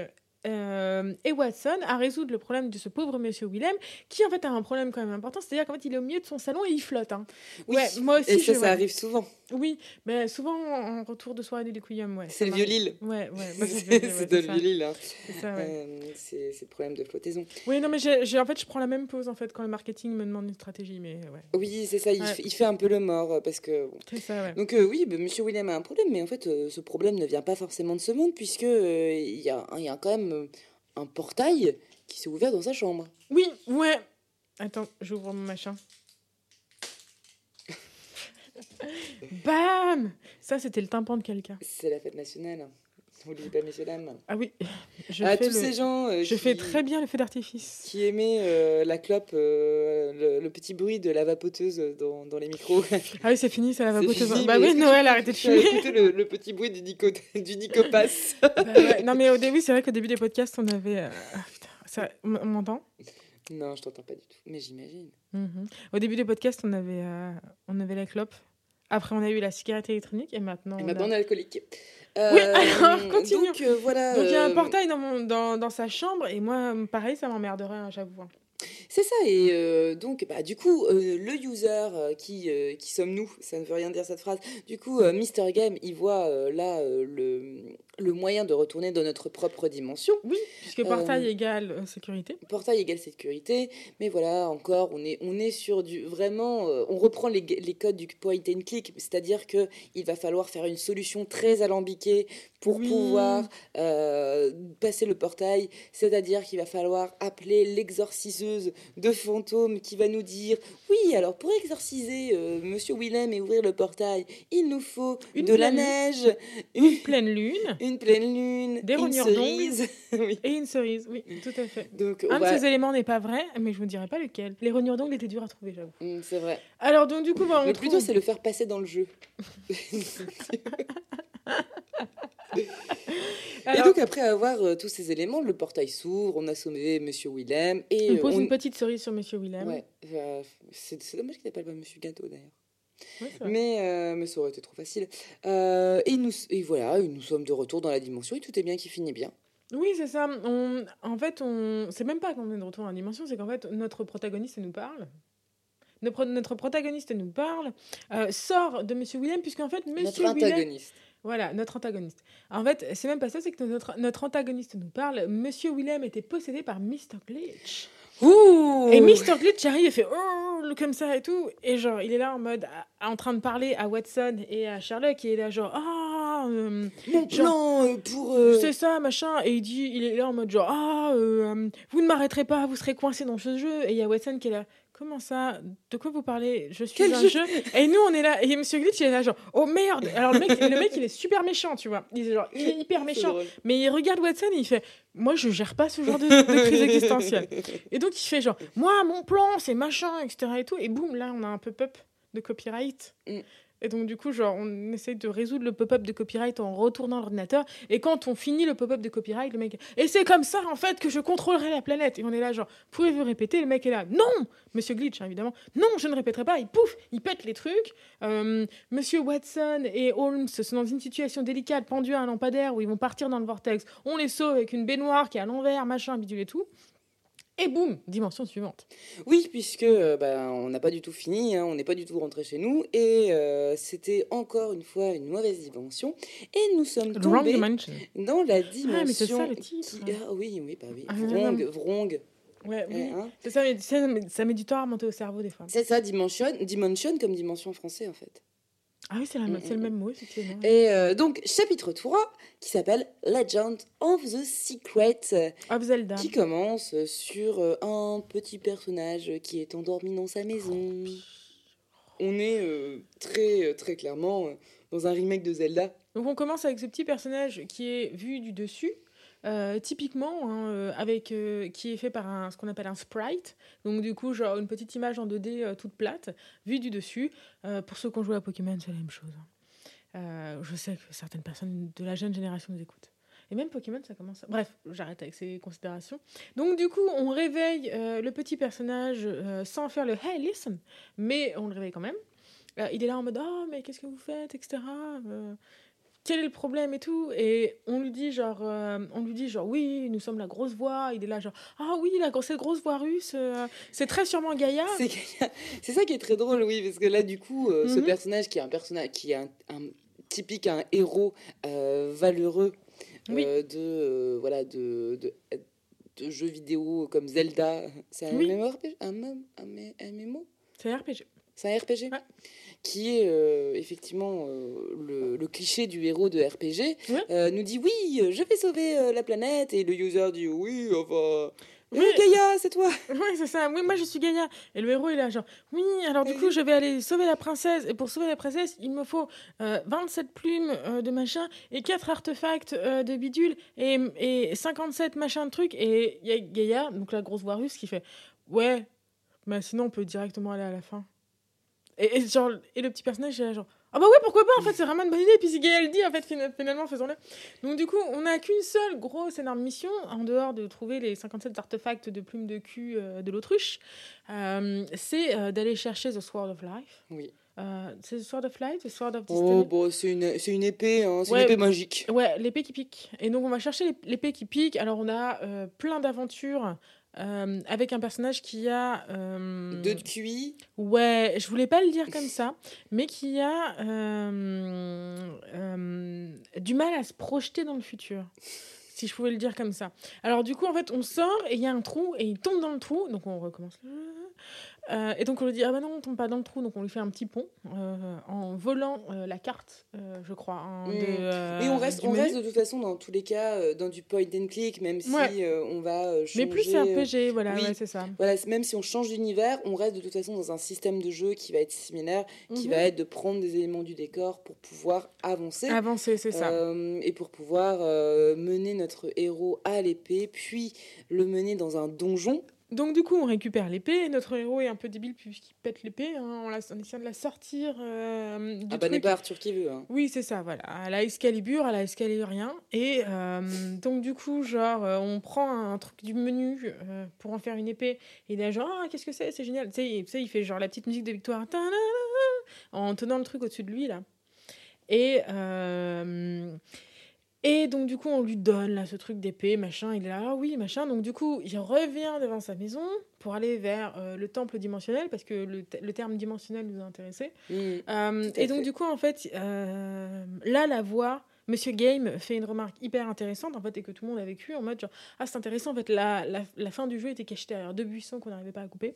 Euh, et Watson à résoudre le problème de ce pauvre monsieur Willem qui en fait a un problème quand même important c'est-à-dire qu'en fait il est au milieu de son salon et il flotte hein. Oui, ouais moi aussi et ça, je- ça ouais. arrive souvent. oui mais souvent en retour de soirée du Liquium ouais C'est le vieux Lille. Ouais, ouais, bah, c'est ouais, de le Lille. hein. C'est ouais. Euh, le problème de flottaison. Oui, non, mais j'ai, en fait, je prends la même pause en fait quand le marketing me demande une stratégie, mais Oui, c'est ça, il, fait, il fait un peu le mort euh, parce que. bon. ça, ouais. Donc, euh, oui, bah, Monsieur William a un problème, mais en fait, ce problème ne vient pas forcément de ce monde, puisque il y, y a quand même euh, un portail qui s'est ouvert dans sa chambre. Oui, ouais. Attends, j'ouvre mon machin. Bam Ça, c'était le tympan de quelqu'un. C'est la fête nationale. N'oubliez pas, messieurs, dames. Ah oui, je à fais, tous le- ces gens euh, je qui, fais très bien le feu d'artifice. qui aimaient euh, la clope, euh, le, le petit bruit de la vapoteuse dans, dans les micros. Ah oui, c'est fini, ça la va C'est botter. fini, Bah oui, Noël, arrêtez de fumer. écouté le, le petit bruit du, nico, du Nicopass Bah ouais. Non, mais au début, c'est vrai qu'au début des podcasts, on avait. euh, ah, putain, ça... on m'entend? Non, je t'entends pas du tout, mais j'imagine. Mhm. Au début des podcasts, on avait, on avait la clope. Après, on a eu la cigarette électronique et maintenant. Et on a- maintenant, on est alcoolique. Oui, alors, continue. Donc, euh, voilà. Donc il y a un euh, portail dans, mon, dans, dans sa chambre et moi, pareil, ça m'emmerderait, hein, j'avoue. hein. C'est ça, et euh, donc, bah, du coup, euh, le user euh, qui, euh, qui sommes-nous, ça ne veut rien dire cette phrase. Du coup, euh, Mr. Game, il voit euh, là euh, le, le moyen de retourner dans notre propre dimension. Oui, puisque portail égale euh, sécurité. Portail égale sécurité, mais voilà, encore, on est, on est sur du. Vraiment, euh, on reprend les, les codes du point and click, c'est-à-dire que il va falloir faire une solution très alambiquée pour Oui. pouvoir euh, passer le portail, c'est-à-dire qu'il va falloir appeler l'exorciseuse de fantômes qui va nous dire Oui, alors pour exorciser euh, Monsieur Willem et ouvrir le portail, il nous faut Une de la neige, une, Pleine lune une pleine lune, Des une rognures d'ongles. cerise. Oui. et une cerise. Oui, tout à fait. Donc, on Un de ces éléments n'est pas vrai, mais je vous dirai pas lequel. Les rognures d'ongles étaient durs à trouver, j'avoue. Mm, C'est vrai. Alors, donc, du coup, bah, on Mais trouve... plutôt, c'est le faire passer dans le jeu. Alors, Et donc, après avoir euh, tous ces éléments, le portail s'ouvre, on a sauvé Monsieur Willem et on pose on- une petite cerise sur Monsieur Willem. Ouais, euh, c'est c'est dommage qu'il n'appelle pas Monsieur Gâteau d'ailleurs. Ouais. Mais, euh, mais ça aurait été trop facile. Euh, et, nous, et voilà, nous sommes de retour dans la dimension et tout est bien qui finit bien. Oui, c'est ça. On... En fait, on... c'est même pas qu'on est de retour dans la dimension, c'est qu'en fait, notre protagoniste nous parle. Notre, notre protagoniste nous parle, euh, sort de Monsieur Willem, puisqu'en fait, Monsieur Notre Willem... antagoniste. Voilà, notre antagoniste. En fait, c'est même pas ça, c'est que notre, notre antagoniste nous parle. Monsieur Willem était possédé par Mr. Glitch. Ouh Et Mr. Glitch arrive et fait oh, comme ça et tout. Et genre, il est là en mode, en train de parler à Watson et à Sherlock. Et il est là, genre, ah, euh, Mon plan euh, pour... euh, c'est ça, machin. Et il dit, il est là en mode, genre, ah, euh, vous ne m'arrêterez pas, vous serez coincé dans ce jeu. Et il y a Watson qui est là, Comment ça De quoi vous parlez Je suis Quel un jeu jeu. Et nous, on est là. Et Monsieur Glitch, il est là, genre, oh merde Alors, le mec, le mec il est super méchant, tu vois. Il est, genre, il est hyper méchant. Mais il regarde Watson et il fait Moi, je gère pas ce genre de, de crise existentielle. Et donc, il fait genre Moi, mon plan, c'est machin, etc. Et, tout. et boum, là, on a un pop-up de copyright. Mm. Et donc, du coup, genre, on essaye de résoudre le pop-up de copyright en retournant l'ordinateur. Et quand on finit le pop-up de copyright, le mec. Et c'est comme ça, en fait, que je contrôlerai la planète. Et on est là, genre, pouvez-vous répéter? Le mec est là. Non Monsieur Glitch, hein, évidemment. Non, je ne répéterai pas. Il pouf Il pète les trucs. Euh, Monsieur Watson et Holmes sont dans une situation délicate, pendus à un lampadaire où ils vont partir dans le vortex. On les sauve avec une baignoire qui est à l'envers, machin, bidule et tout. Et boum, dimension suivante. Oui, puisque euh, bah, on n'a pas du tout fini, hein, on n'est pas du tout rentré chez nous, et euh, c'était encore une fois une mauvaise dimension, et nous sommes tombés dimension. dans la dimension. mais c'est ça, le titre. qui- Ah oui, oui, bah oui. Ah, Vrong, vrong. Ouais, oui. hein. C'est ça, mais ça, mais ça met du temps à remonter au cerveau des fois. C'est ça, dimension, dimension comme dimension en français en fait. Ah oui, c'est Mm, c'est le mm, même mot, effectivement. Et euh, donc, chapitre 3, qui s'appelle Legend of the Secret, Of Zelda. qui commence sur euh, un petit personnage qui est endormi dans sa maison. On est euh, très, très clairement dans un remake de Zelda. Donc on commence avec ce petit personnage qui est vu du dessus, euh, typiquement, hein, euh, avec, euh, qui est fait par un, ce qu'on appelle un sprite. Donc du coup, genre une petite image en 2D euh, toute plate, vue du dessus. Pour ceux qui ont joué à Pokémon, c'est la même chose. hein. Je sais que certaines personnes de la jeune génération nous écoutent. Et même Pokémon, ça commence. Bref, j'arrête avec ces considérations. Donc, du coup, on réveille le petit personnage sans faire le Hey, listen Mais on le réveille quand même. Il est là en mode Oh, mais qu'est-ce que vous faites etc. Quel est le problème et tout et on lui dit genre euh, on lui dit genre oui nous sommes la grosse voix il est là genre ah oui la gro- cette grosse voix russe euh, c'est très sûrement Gaïa C'est ça qui est très drôle, oui, parce que là, du coup, euh, ce Mhm. personnage qui est un personnage qui est un, un typique un héros valeureux Oui. de voilà de, de de jeux vidéo comme Zelda, c'est un Oui. MMORPG, un, un, un MMO, c'est un RPG c'est un RPG, Ouais. qui est euh, effectivement euh, le, le cliché du héros de RPG. Ouais. euh, nous dit oui, je vais sauver la planète et le user dit oui, enfin. Oui. Oui, Gaïa, c'est toi. oui c'est ça oui moi je suis Gaïa et le héros il est là genre oui alors du coup je vais aller sauver la princesse et pour sauver la princesse il me faut euh, 27 plumes de machin et 4 artefacts de bidule et, et 57 machins de trucs et il y a Gaïa donc la grosse voix russe qui fait ouais mais sinon on peut directement aller à la fin et, et genre et le petit personnage il est là genre ah bah ouais pourquoi pas en fait c'est vraiment une bonne idée et puis si Gaïa le dit en fait fina- finalement faisons-le donc du coup on n'a qu'une seule grosse énorme mission en dehors de trouver les 57 artefacts de plumes de cul euh, de l'autruche Euh, c'est euh, d'aller chercher the Sword of Life Oui. C'est the Sword of Light the Sword of Oh, Destiny? bon, c'est une, c'est une épée, hein, c'est Ouais. une épée magique. Ouais, l'épée qui pique. Et donc on va chercher l'ép- l'épée qui pique. Alors on a plein d'aventures euh, avec un personnage qui a... euh, Deux de QI. Ouais, je voulais pas le dire comme ça, mais qui a euh, euh, du mal à se projeter dans le futur. Si je pouvais le dire comme ça. Alors du coup, en fait, on sort et il y a un trou et il tombe dans le trou, donc on recommence. Euh, et donc on lui dit ah bah non on tombe pas dans le trou donc on lui fait un petit pont euh, en volant euh, la carte je crois hein, Mm. de, Et on reste, on menu. reste de toute façon dans tous les cas dans du point and click, même si Ouais. on va changer. mais plus c'est RPG voilà oui. ouais, c'est ça Voilà, même si on change d'univers, on reste de toute façon dans un système de jeu qui va être similaire, qui Mhm. va être de prendre des éléments du décor pour pouvoir avancer. avancer c'est ça et pour pouvoir mener notre héros à l'épée, puis le mener dans un donjon. Donc du coup, on récupère l'épée. et Notre héros est un peu débile puisqu'il pète l'épée. hein. On, la- on essaie de la sortir euh, du Ah bah, n'est pas Arthur qui veut. Hein. Oui, c'est ça, voilà. À la Excalibur, à la Excalibur-rien. Et euh, donc du coup, genre, euh, on prend un truc du menu euh, pour en faire une épée. Et il est genre, ah, qu'est-ce que c'est? C'est génial. Tu sais, il- il fait genre la petite musique de victoire. En tenant le truc au-dessus de lui, là. Et... et donc, du coup, on lui donne là ce truc d'épée, machin. Il est là, ah oui, machin. Donc, du coup, il revient devant sa maison pour aller vers euh, le temple dimensionnel parce que le, te- le terme dimensionnel nous a intéressés. Mm. Euh, et donc, fait. du coup, en fait, euh, là, la voix, Monsieur Game fait une remarque hyper intéressante, en fait, et que tout le monde a vécu en mode genre, ah, c'est intéressant, en fait, la, la, la fin du jeu était cachée derrière deux buissons qu'on n'arrivait pas à couper.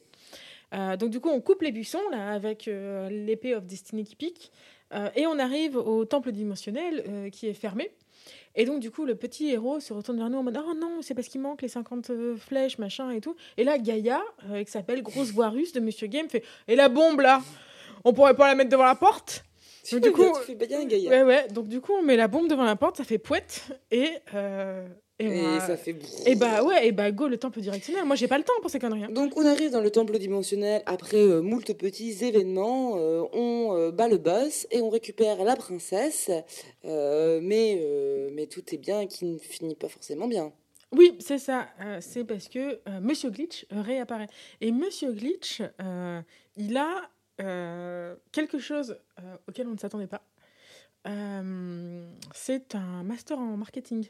Donc du coup, on coupe les buissons là avec l'épée of Destiny qui pique et on arrive au temple dimensionnel qui est fermé. Et donc du coup, le petit héros se retourne vers nous en mode oh non, c'est parce qu'il manque les 50 euh, flèches machin et tout. Et là, Gaïa, euh, qui s'appelle grosse voix russe de Monsieur Game, fait et la bombe là, on pourrait pas la mettre devant la porte? Tu, du coup, tu fais bien Gaïa. Ouais ouais. Donc du coup, on met la bombe devant la porte, ça fait pouette et euh, et, a- ça fait. et bah ouais, et bah go le temple directionnel. Moi, j'ai pas le temps pour ces conneries. hein. Donc on arrive dans le temple dimensionnel après euh, moult petits événements, euh, on euh, bat le boss et on récupère la princesse, euh, mais, mais tout est bien qui ne finit pas forcément bien. Oui, c'est ça. C'est parce que Monsieur Glitch réapparaît. Et Monsieur Glitch, il a quelque chose auquel on ne s'attendait pas. Euh, c'est un master en marketing.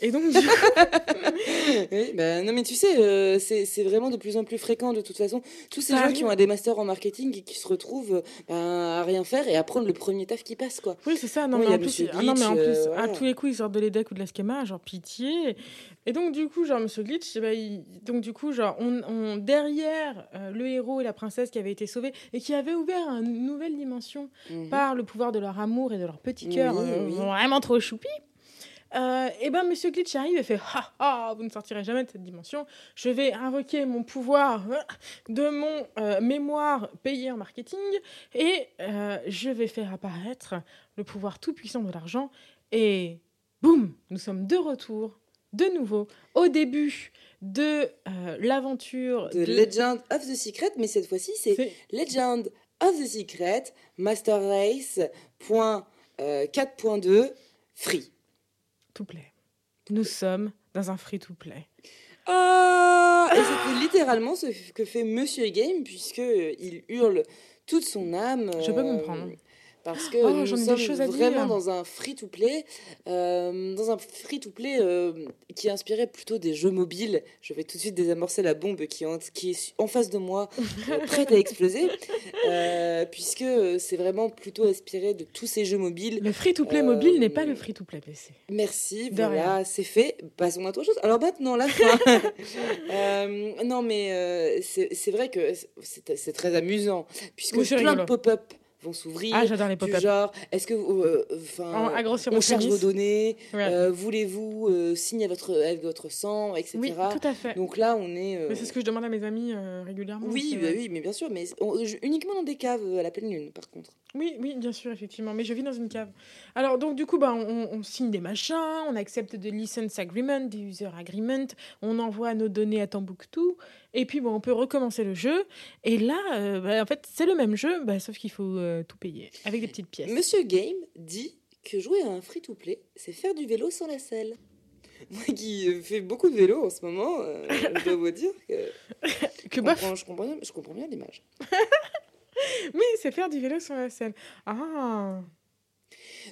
Et donc, du Oui, bah, non mais tu sais, euh, c'est vraiment de plus en plus fréquent de toute façon. Tous ces Ça gens arrive. qui ont des masters en marketing et qui se retrouvent euh, ben, à rien faire et à prendre le premier taf qui passe quoi. oui, c'est ça. Non, Oui, mais en plus, ah, non, mais en plus euh, à tous les coups, ils sortent de l'EDEC ou de la schema, genre pitié. Et donc, du coup, genre, Monsieur Glitch, il- donc, du coup, genre, on, on- derrière euh, le héros et la princesse qui avaient été sauvés et qui avaient ouvert une nouvelle dimension Mhm. par le pouvoir de leur amour et de leur petit cœur Oui, euh, oui. vraiment trop choupi. Euh, et ben Monsieur Glitch arrive et fait ha ha vous ne sortirez jamais de cette dimension je vais invoquer mon pouvoir euh, de mon euh, mémoire payé en marketing et euh, je vais faire apparaître le pouvoir tout puissant de l'argent et boum nous sommes de retour de nouveau au début de euh, l'aventure De Legend of the Secret, mais cette fois-ci c'est Legend of the Secret Master Race point, euh, 4.2 free. to play nous sommes dans un free to play Ah Et c'est littéralement ce que fait Monsieur Game, puisque euh, il hurle toute son âme. Je peux euh, comprendre. Parce que Oh, nous des sommes vraiment dans un free-to-play, euh, dans un free-to-play euh, qui est inspiré plutôt des jeux mobiles. Je vais tout de suite désamorcer la bombe qui est en, qui est en face de moi, euh, prête à exploser, puisque c'est vraiment plutôt inspiré de tous ces jeux mobiles. le free to play Euh, mobile n'est pas le free to play PC Merci, De voilà, c'est fait. Passons à autre chose. Alors maintenant, la fin. Non, mais c'est vrai que c'est très amusant, puisque Oui, plein rigolo. de pop-up vont s'ouvrir. ah j'adore les du pop-up genre, est-ce que, vous, euh, enfin, grossir on pénis. vos données, Ouais. euh, voulez-vous euh, signer votre, avec votre sang, etc. oui tout à fait Donc là, on est. euh, mais c'est ce que je demande à mes amis euh, régulièrement oui, bah oui, mais bien sûr, mais on- uniquement dans des caves euh, à la pleine lune, par contre. Oui, oui, bien sûr, effectivement. Mais je vis dans une cave. Alors, donc, du coup, bah, on, on signe des machins, on accepte des license agreement, des user agreement, on envoie nos données à Tambouctou, et puis, bon, on peut recommencer le jeu. Et là, euh, bah, en fait, c'est le même jeu, bah, sauf qu'il faut euh, tout payer, avec des petites pièces. Monsieur Game dit que jouer à un free-to-play, c'est faire du vélo sans la selle. Moi qui fais beaucoup de vélo en ce moment, euh, je dois vous dire que Que je, comprends, je, comprends, bien- je comprends bien l'image. Oui, c'est faire du vélo sur la scène. Ah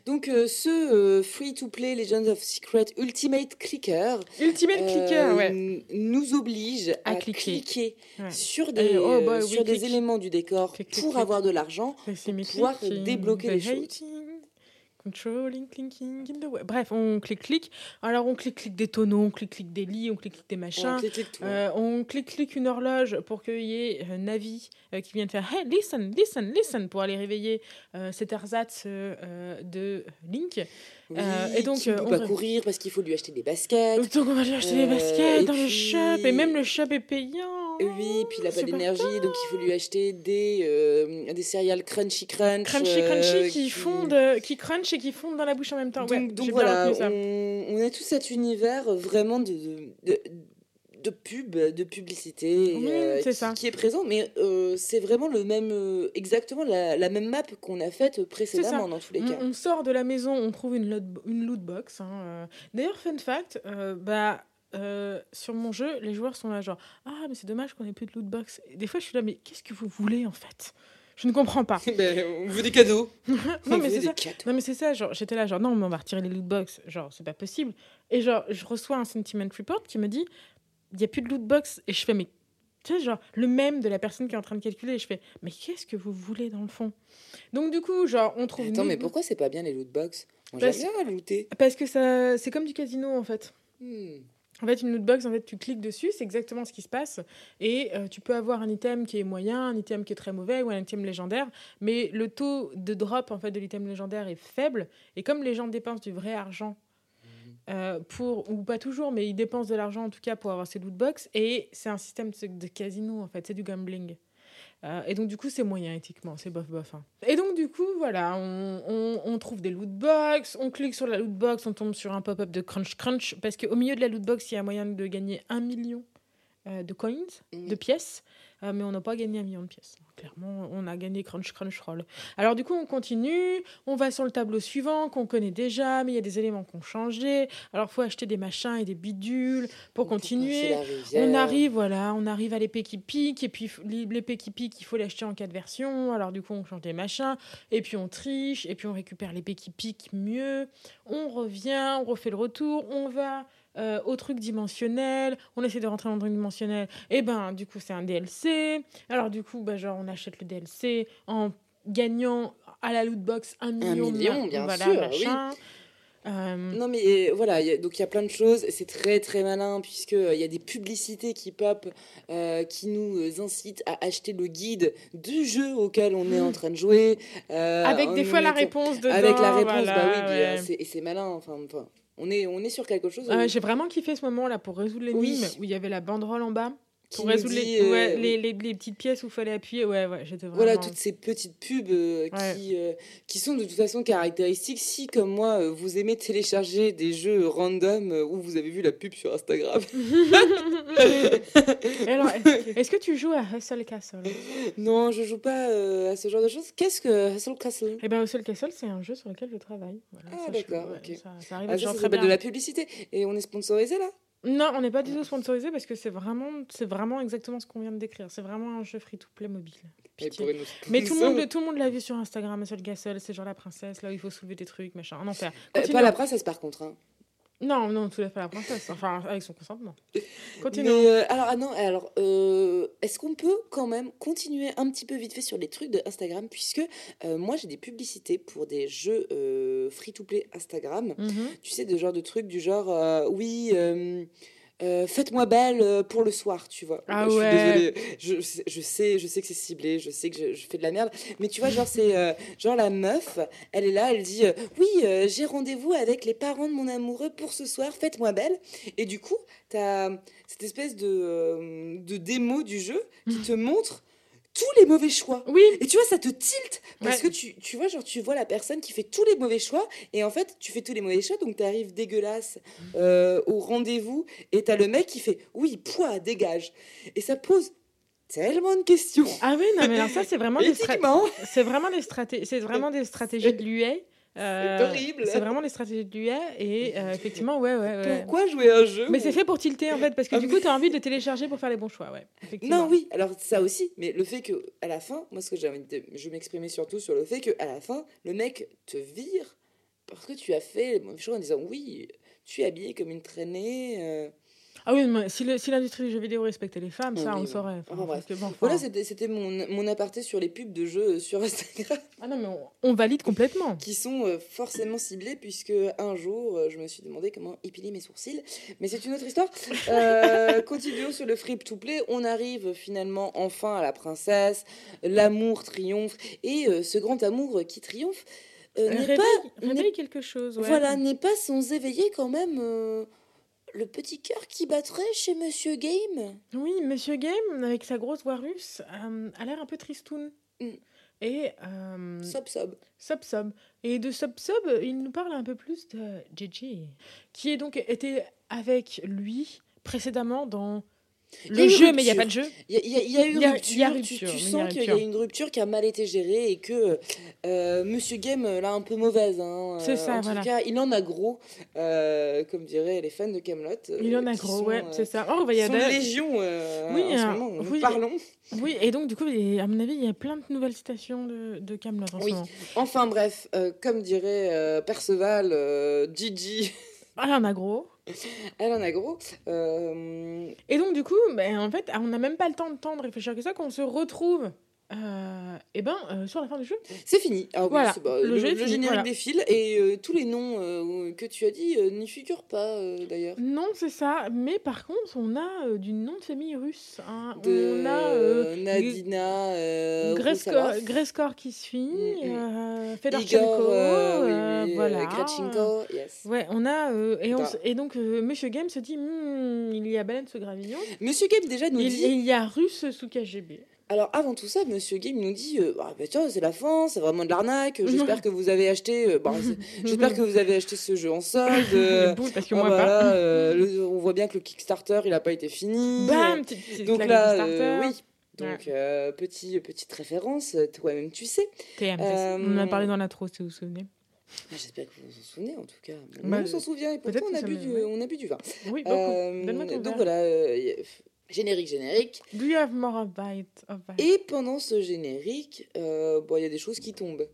Donc euh, ce euh, free-to-play Legends of Secret Ultimate Clicker Ultimate Clicker, euh, ouais. nous oblige À à, cliquer. cliquer, Ouais. sur des, oh, bah, oui, sur des éléments du décor Clique, pour clique. avoir de l'argent. C'est mes pouvoir débloquer les choses. Controlling, clinking in the. Bref, on clique, clique. Alors, on clique, clique des tonneaux, on clique, clique des lits, on clique, clique des machins. On clique, clique tout. Euh, clique, une horloge pour qu'il y ait euh, Navi euh, qui vienne faire Hey, listen, listen, listen pour aller réveiller cet ersatz de Link. Oui, et donc, qui ne peut on pas va- courir parce qu'il faut lui acheter des baskets. Donc, on va lui acheter des baskets et dans le shop et même le shop est payant. Oui, puis il n'a pas d'énergie, donc il faut lui acheter des, euh, des céréales crunchy crunch. Crunchy, euh, crunchy qui fondent, euh, qui crunch et qui fondent dans la bouche en même temps. Donc, ouais, voilà, on, on a tout cet univers vraiment de, de, de pub, de publicité Oui, euh, qui, ça. qui est présent, mais c'est vraiment le même, exactement la, la même map qu'on a faite précédemment dans tous les On, cas. on sort de la maison, on trouve une loot, une loot box. hein. D'ailleurs, fun fact, bah, euh, sur mon jeu, les joueurs sont là genre Ah, mais c'est dommage qu'on ait plus de loot box. Et des fois, je suis là, mais qu'est-ce que vous voulez en fait? Je ne comprends pas. Ben, on veut des cadeaux. non, mais c'est ça. cadeaux. Non, mais c'est ça, genre, j'étais là, genre, non, mais on va retirer les loot box. Genre, c'est pas possible. Et genre, je reçois un sentiment report qui me dit Il n'y a plus de loot box. Et je fais, mais. Tu sais, genre, le même de la personne qui est en train de calculer. Et je fais, mais qu'est-ce que vous voulez dans le fond? Donc, du coup, genre, on trouve. Attends, mais pourquoi c'est pas bien les loot box? On Parce- bien à looter. Parce que ça, c'est comme du casino en fait. Hmm. En fait, une loot box, en fait, tu cliques dessus, c'est exactement ce qui se passe. Et euh, tu peux avoir un item qui est moyen, un item qui est très mauvais ou un item légendaire. Mais le taux de drop en fait, de l'item légendaire est faible. Et comme les gens dépensent du vrai argent, euh, pour, ou pas toujours, mais ils dépensent de l'argent en tout cas pour avoir ces loot box. Et c'est un système de, de casino, en fait, c'est du gambling. Euh, et donc, du coup, c'est moyen éthiquement, c'est bof bof. hein. Et donc, du coup, voilà, on, on- on trouve des loot box, on clique sur la loot box, on tombe sur un pop-up de crunch crunch, parce qu'au milieu de la loot box, il y a moyen de gagner un million euh, de coins, de pièces, euh, mais on n'a pas gagné un million de pièces. Clairement, on a gagné crunch crunch roll. Alors, du coup, on continue, on va sur le tableau suivant qu'on connaît déjà, mais il y a des éléments qui ont changé. Alors, faut acheter des machins et des bidules pour continuer. On arrive, voilà, on arrive à l'épée qui pique, et puis l'épée qui pique, il faut l'acheter en quatre versions. Alors du coup, on change des machins, et puis on triche, et puis on récupère l'épée qui pique mieux. On revient, on refait le retour, on va euh, au truc dimensionnel, on essaie de rentrer dans le truc dimensionnel, et ben du coup, c'est un DLC. Alors du coup, bah, genre, on achète le DLC en gagnant à la loot box un million, de million, bien voilà, sûr, machin. Euh, Non mais euh, voilà, il y a- donc il y a plein de choses, c'est très très malin puisque euh, il y a des publicités qui pop, euh, qui nous euh, incitent à acheter le guide du jeu auquel on est en train de jouer. euh, avec des fois la réponse dedans. Avec la réponse, voilà, bah oui, euh, ouais. c'est malin, enfin, enfin, on est, on est sur quelque chose Ah, où- J'ai vraiment kiffé ce moment-là pour résoudre l'énigme Oui. où il y avait la banderole en bas. Qui Pour résoudre dit, les, euh, ouais, les, les- les petites pièces où il fallait appuyer. Ouais, ouais, j'étais vraiment. Voilà, toutes ces petites pubs euh, Ouais. qui, euh, qui sont de toute façon caractéristiques. Si, comme moi, vous aimez télécharger des jeux random où vous avez vu la pub sur Instagram, alors, est-ce que tu joues à Hustle Castle? Non, je joue pas à ce genre de choses. Qu'est-ce que Hustle Castle? Eh ben, Hustle Castle, c'est un jeu sur lequel je travaille. Voilà, Ah, d'accord, ok. Ça, ça arrive Ah, ça, ça bien. de la publicité. Et on est sponsorisé là? Non, on n'est pas du tout sponsorisé parce que c'est vraiment, c'est vraiment exactement ce qu'on vient de décrire. C'est vraiment un jeu free-to-play mobile. Nous Mais tout le monde, tout le monde l'a vu sur Instagram, Hustle Castle, c'est genre la princesse, là où il faut soulever des trucs, machin, un enfer. Euh, pas la princesse par contre. hein. Non, non, tout à fait la princesse, enfin, avec son consentement. Mais Continuons. euh, alors, ah non, alors, euh, est-ce qu'on peut quand même continuer un petit peu vite fait sur les trucs de Instagram Puisque euh, moi j'ai des publicités pour des jeux euh, free-to-play Instagram. Mhm. Tu sais, de genre de trucs du genre, euh, oui, euh, faites-moi belle euh, pour le soir, tu vois. Ah je ouais. désolée, je, sais- je sais, je sais que c'est ciblé, je sais que je, je fais de la merde, mais tu vois, genre, c'est euh, genre la meuf, elle est là, elle dit, euh, oui, j'ai rendez-vous avec les parents de mon amoureux pour ce soir, faites-moi belle. Et du coup, t'as cette espèce de, de démo du jeu qui te montre tous les mauvais choix. Oui, Et tu vois, ça te tilte parce Ouais. que tu, tu vois, genre, tu vois la personne qui fait tous les mauvais choix et en fait, tu fais tous les mauvais choix donc tu arrives dégueulasse euh, au rendez-vous et t'as le mec qui fait oui, poids, dégage. Et ça pose tellement de questions. Ah oui, non, mais alors ça, c'est vraiment, des c'est vraiment des stratégies, c'est vraiment des stratégies de l'UA. C'est horrible. C'est vraiment des stratégies de l'UA et euh, effectivement, ouais, ouais, ouais. Pourquoi jouer à un jeu Mais où- c'est fait pour tilter en fait, parce que Ah du coup, tu as envie de le télécharger pour faire les bons choix, ouais. Non, oui, alors ça aussi, mais le fait que à la fin, moi ce que j'ai envie de. Je m'exprimais surtout sur le fait que à la fin, le mec te vire parce que tu as fait les mauvais choix en disant oui, tu es habillé comme une traînée. euh. Ah oui, mais si le- si l'industrie du jeu vidéo respectait les femmes, ça, oui, on oui. saurait. Enfin, Enfin, bref. parce que bon, enfin- Voilà, c'était mon, mon aparté sur les pubs de jeux sur Instagram Ah non, mais on, on valide complètement. qui sont euh, forcément ciblées puisque un jour euh, je me suis demandé comment épiler mes sourcils, mais c'est une autre histoire. Euh, continuons sur le free to play, on arrive finalement enfin à la princesse, l'amour triomphe et euh, ce grand amour qui triomphe euh, n'est pas réveille quelque chose, ouais. voilà n'est pas sans éveiller quand même euh, le petit cœur qui battrait chez Monsieur Game. Oui, Monsieur Game, avec sa grosse voix russe, euh, a l'air un peu tristoun. Mm. Et euh, Sob sob. Sob Sob. Et de Sob Sob, il nous parle un peu plus de JJ, qui est donc été avec lui précédemment dans Y a le eu jeu, mais il n'y a pas de jeu. Il y, a- y a- y a eu a- rupture, a tu- rupture, tu, a sens qu'il y a une rupture qui a mal été gérée et que euh, Monsieur Game euh, l'a un peu mauvaise. Hein, C'est Euh, ça, en voilà. tout cas, il en a gros, euh, comme diraient les fans de Camelot. Il en a gros, ouais, c'est ça. Oh, bah, y a euh, Oui, en ce euh, moment. Nous oui. parlons. Oui, et donc du coup, à mon avis, il y a plein de nouvelles citations de, de Camelot en Oui. ce moment. Enfin bref, euh, comme dirait euh, Perceval, euh, Gigi, Ah, il en a gros. elle en a gros. Euh, Et donc, du coup, ben, en fait, on n'a même pas le temps de temps de réfléchir que ça, qu'on se retrouve euh, et ben, euh, sur la fin du jeu. C'est fini. Ah Voilà, bah, le le, jeu le fini, générique voilà. défile et euh, tous les noms que tu as dit n'y figurent pas d'ailleurs. Non, c'est ça. Mais par contre, on a du nom de famille russe. hein. De On a Nadina Greskor, Greskor qui suit, Mm, mm. Fedorchenko, Igor, oui, oui, voilà. Gretchenko, yes. Ouais, on a et, on et donc Monsieur Game se dit Hmm, il y a baleine sous gravillon. Monsieur Game déjà nous Il, dit. il y a russe sous KGB. Alors avant tout ça, Monsieur Game nous dit euh, ah, bah, c'est la fin, c'est vraiment de l'arnaque. J'espère que vous avez acheté. euh, bah, J'espère que vous avez acheté ce jeu en solde. euh, parce que ah, moi voilà, pas. euh, le- on voit bien que le Kickstarter il a pas été fini. Bam, petite- petite Donc là, oui. Donc petit, petite référence, toi-même tu sais. On en a parlé dans l'intro, si vous vous souvenez. J'espère que vous vous en souvenez en tout cas. Bah, on s'en souvient et pourtant on a, bu du, ouais. on a bu du vin. Oui, beaucoup. Euh, donc verre. voilà, euh, générique, générique. Do you have more of bite of bite? Et pendant ce générique, euh, bon, il y a des choses qui tombent.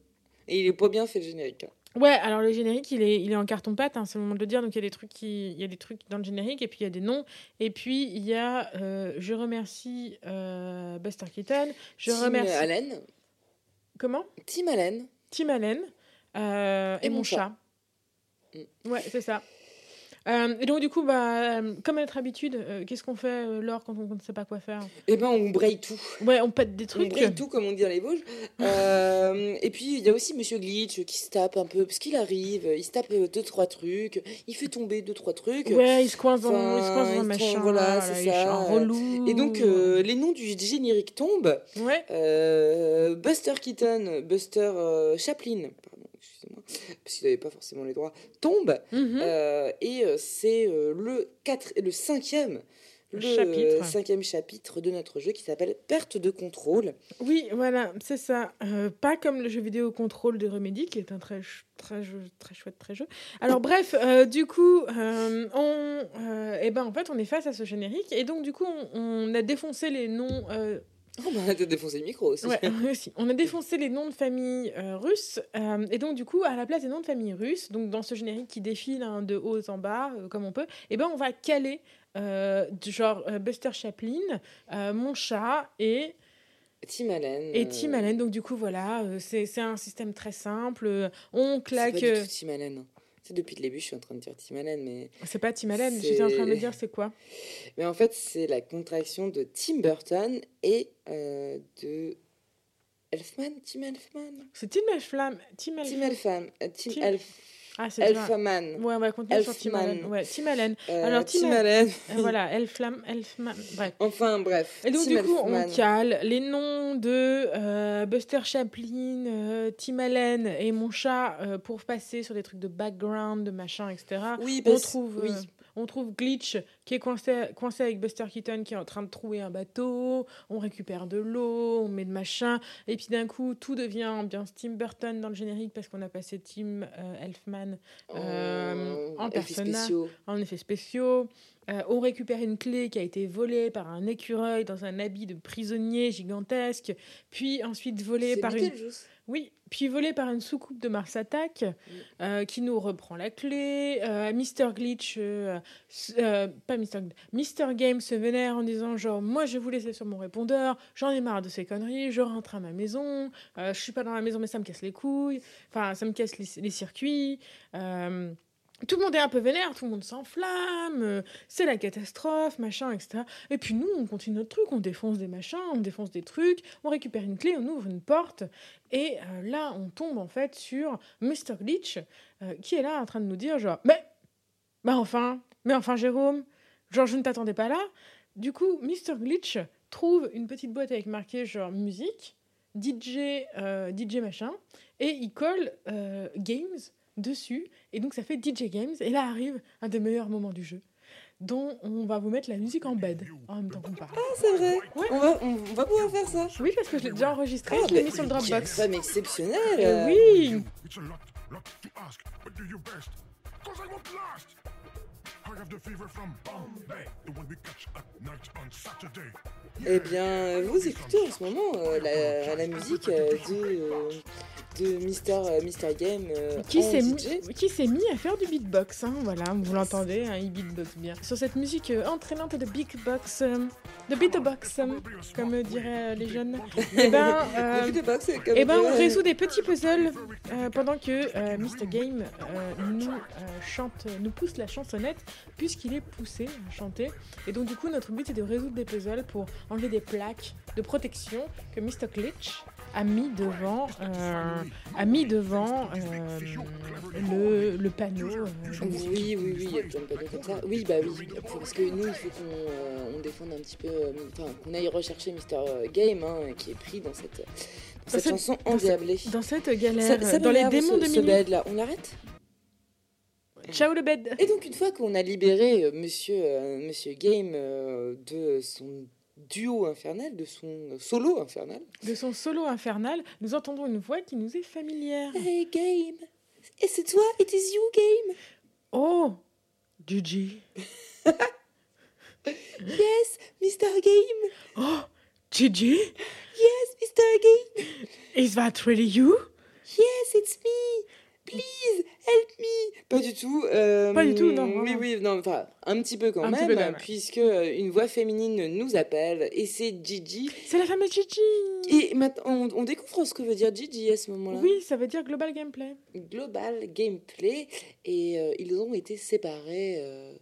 Et il est pas bien fait le générique. hein. Ouais, alors le générique, il est, il est en carton pâte, hein, c'est le moment de le dire. Donc il y a des trucs qui, il y a des trucs dans le générique et puis il y a des noms. Et puis il y a, euh, je remercie euh, Buster Keaton. Je Tim remercie. Allen. Comment? Tim Allen. Tim Allen euh, et, mon chat. Mm. Ouais, c'est ça. Euh, et donc du coup, bah, euh, comme à notre habitude, euh, qu'est-ce qu'on fait, euh, Laure, quand on ne sait pas quoi faire Eh ben, on braille tout. Ouais, on pète des On trucs. braille tout, comme on dit dans les Vosges. Et puis, il y a aussi Monsieur Glitch qui se tape un peu, parce qu'il arrive, il se tape deux, trois trucs, il fait tomber deux, trois trucs. Ouais, il se coince dans, Enfin, il se coince dans un machin. voilà, là, c'est ça. relou. Et donc, les noms du générique tombent. Ouais. Buster Keaton, Buster Chaplin, excusez-moi, parce qu'il n'avait pas forcément les droits, tombe. Mhm. Euh, et euh, c'est euh, le, quatre, le cinquième, le Chapitre. cinquième chapitre de notre jeu qui s'appelle Perte de contrôle. Oui, voilà, c'est ça. Euh, pas comme le jeu vidéo Control de Remedy, qui est un très, très, très chouette, très jeu. Alors bref, euh, du coup, euh, on, eh ben, en fait, on est face à ce générique. Et donc, du coup, on, on a défoncé les noms... euh, Oh, bah, on a défoncé le micro aussi. Ouais, oui, aussi. On a défoncé les noms de famille euh, russes. euh, et donc, du coup, à la place des noms de famille russes, donc dans ce générique qui défile hein, de haut en bas, euh, comme on peut, et ben, on va caler du genre Buster Chaplin, mon chat et, Tim Allen. et Tim Allen. Donc, du coup, voilà, c'est c'est un système très simple. On C'est claque. pas du tout Tim Allen. C'est depuis le début, je suis en train de dire Tim Allen, mais, C'est pas Tim Allen, j'étais en train de me dire c'est quoi? Mais en fait, c'est la contraction de Tim Burton et euh, de Elfman. Tim Elfman? C'est Tim Elflam. Tim Elf- Tim Elfman. euh, Tim, Tim- Elf, Ah. Elfman. Ouais, on va continuer sur Tim. Allen. Ouais, Tim Allen. Euh, Alors, Tim Tim Al- Allen. Euh, voilà, Elflam, Elfman. Bref. Enfin, bref. Et donc, Tim du coup, Elfman. on cale les noms de euh, Buster Chaplin, euh, Tim Allen et mon chat pour passer sur des trucs de background, de machin, etc. Oui, On trouve, oui. On trouve Glitch qui est coincé, coincé avec Buster Keaton qui est en train de trouver un bateau. On récupère de l'eau, on met de machin. Et puis d'un coup, tout devient ambiance Tim Burton dans le générique parce qu'on a passé Tim euh, Elfman euh, en effets persona. spéciaux. en effets spéciaux. Euh, on récupère une clé qui a été volée par un écureuil dans un habit de prisonnier gigantesque, puis ensuite volée par une. Oui, puis volée par une soucoupe de Mars Attack euh, qui nous reprend la clé. Euh, Mister Glitch, euh, pas Mister, Mister Game se vénère en disant genre moi je vais vous laisser sur mon répondeur, j'en ai marre de ces conneries, je rentre à ma maison, je suis pas dans la maison mais ça me casse les couilles, enfin ça me casse les, les circuits. Tout le monde est un peu vénère, tout le monde s'enflamme, euh, c'est la catastrophe, machin, etc. Et puis nous, on continue notre truc, on défonce des machins, on défonce des trucs, on récupère une clé, on ouvre une porte, et euh, là, on tombe en fait sur Mr. Glitch, euh, qui est là en train de nous dire genre, mais, enfin, mais enfin Jérôme, genre je ne t'attendais pas là. Du coup, Mr. Glitch trouve une petite boîte avec marqué genre musique, DJ, DJ machin, et il colle Games dessus, et donc ça fait DJ Games, et là arrive un des meilleurs moments du jeu, dont on va vous mettre la musique en bed en même temps qu'on parle. Ah, c'est vrai. Ouais. On, va, on va pouvoir faire ça. Oui, parce que je l'ai déjà enregistré, Ah, je l'ai mais mis sur le Dropbox. femme exceptionnelle. Euh, oui Eh bien, vous écoutez en ce moment euh, la, la musique euh, de, euh, de Mister, euh, Mister Game euh, Qui s'est, mis, DJ. qui s'est mis à faire du beatbox, hein, voilà, vous l'entendez, hein, il beatbox bien. Sur cette musique euh, entraînante de beatbox, euh, de beatbox, euh, comme diraient euh, les jeunes, et ben, euh, eh ben, on résout des petits puzzles euh, pendant que euh, Mr. Game euh, nous euh, chante, nous pousse la chansonnette puisqu'il est poussé à chanter. Et donc du coup, notre but c'est de résoudre des puzzles pour enlever des plaques de protection que Mr. Glitch a mis devant, euh, a mis devant euh, le, le panneau. euh. Oui, oui, oui, il y a plein de panneaux comme ça. Oui, bah oui, parce que nous, il faut qu'on euh, on défende un petit peu, euh, enfin, qu'on aille rechercher Mister Game, hein, qui est pris dans cette, dans cette, cette- chanson endiablée. Dans cette galère, Ça- ça dans les démons ce, de ce bed là, on l'arrête? Ciao le bed. Et donc une fois qu'on a libéré euh, Monsieur, euh, Monsieur Game euh, de son duo infernal, de son solo infernal. De son solo infernal, nous entendons une voix qui nous est familière. Hey Game, et c'est toi, it is you Game? Oh, Gigi. Yes, Mr Game, Oh, Gigi. yes, Mr Game, Is that really you? yes, it's me. Please, help me. Pas du tout. euh, Pas du tout, non, Oui, vraiment. oui, non, enfin, un petit peu quand Un même, peu quand même, ouais. puisque euh, une voix féminine nous appelle, et c'est Gigi. C'est la fameuse Gigi. Et maintenant, on, on découvre ce que veut dire Gigi à ce moment-là. Oui, ça veut dire global gameplay. Global Gameplay et euh, ils ont été séparés euh,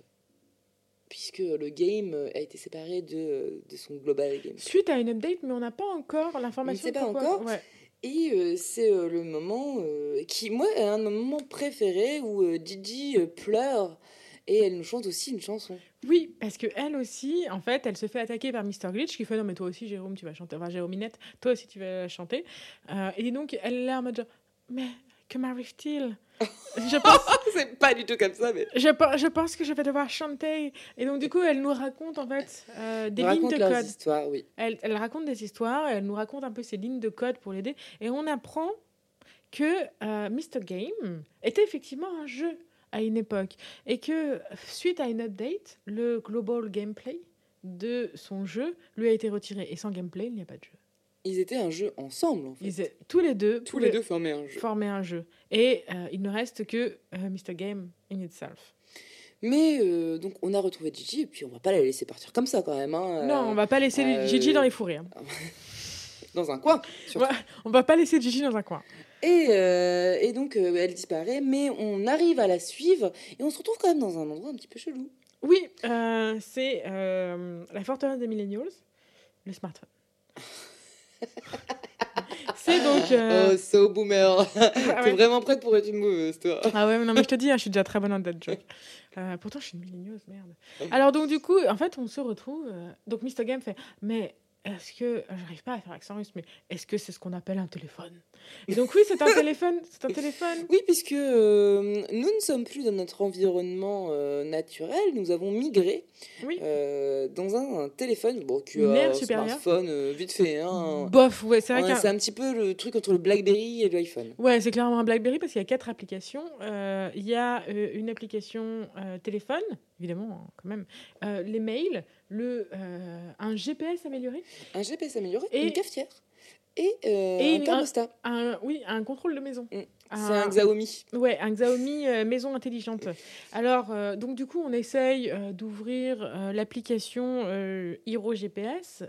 puisque le game a été séparé de, de son Global Gameplay. Suite à une update, mais on n'a pas encore l'information. On ne sait pas pourquoi. encore. Ouais. Et euh, c'est euh, le moment euh, qui, moi, est un moments préférés où euh, pleure et elle nous chante aussi une chanson. Oui, parce que elle aussi, en fait, elle se fait attaquer par Mr. Glitch qui fait non mais toi aussi Jérôme tu vas chanter, enfin Jérôminette, toi aussi tu vas chanter. Et donc elle est là en mode mais que m'arrive-t-il? Je, pense, c'est pas du tout comme ça, mais. je, je pense que je vais devoir chanter. Et donc du coup elle nous raconte en fait euh, des lignes de code. histoires, oui. Elle, elle raconte des histoires, elle nous raconte un peu ces lignes de code pour l'aider, et on apprend que euh, Mr. Game était effectivement un jeu à une époque, et que suite à une update, le global gameplay de son jeu lui a été retiré, et sans gameplay, il n'y a pas de jeu. Ils étaient un jeu ensemble, en fait. Ils étaient tous les deux, Tous les deux formaient un jeu. formaient un jeu, et euh, il ne reste que euh, Mr. Game in itself. Mais donc donc on a retrouvé Gigi et puis on va pas la laisser partir comme ça quand même. Hein, non, on va pas laisser euh, Gigi dans les fourrés. hein. dans un coin. surtout. On va pas laisser Gigi dans un coin. Et, euh, et donc euh, elle disparaît, mais on arrive à la suivre et on se retrouve quand même dans un endroit un petit peu chelou. Oui, euh, c'est euh, la forteresse des millennials, le smartphone. c'est donc... euh, Oh, so boomer. ah T'es ouais. vraiment prête pour être une mouveuse, toi. Ah ouais, mais non, mais je te dis, hein, je suis déjà très bonne en date joke. Euh, pourtant, je suis une millennials, merde. Alors, donc, du coup, en fait, on se retrouve. euh, donc, Mr. Game fait Mais est-ce que. euh, J'arrive pas à faire accent russe, mais est-ce que c'est ce qu'on appelle un téléphone? Et donc, oui, c'est un téléphone. C'est un téléphone. Oui, puisque euh, nous ne sommes plus dans notre environnement euh, naturel, nous avons migré Oui. euh, dans un, un téléphone, bon, qui un smartphone vite fait. Hein. Bof, ouais, c'est vrai qu'un. c'est un petit peu le truc entre le BlackBerry et l'iPhone. Ouais, c'est clairement un BlackBerry parce qu'il y a quatre applications. Il y a une application téléphone, évidemment, hein, quand même, euh, les mails, le, euh, un GPS amélioré, Un GPS amélioré, Et- une cafetière et, euh, Et un thermostat. un, oui, un contrôle de maison. Mm. C'est un Xiaomi. Ouais, un Xiaomi maison intelligente. Alors, donc du coup, on essaye d'ouvrir l'application Hero GPS.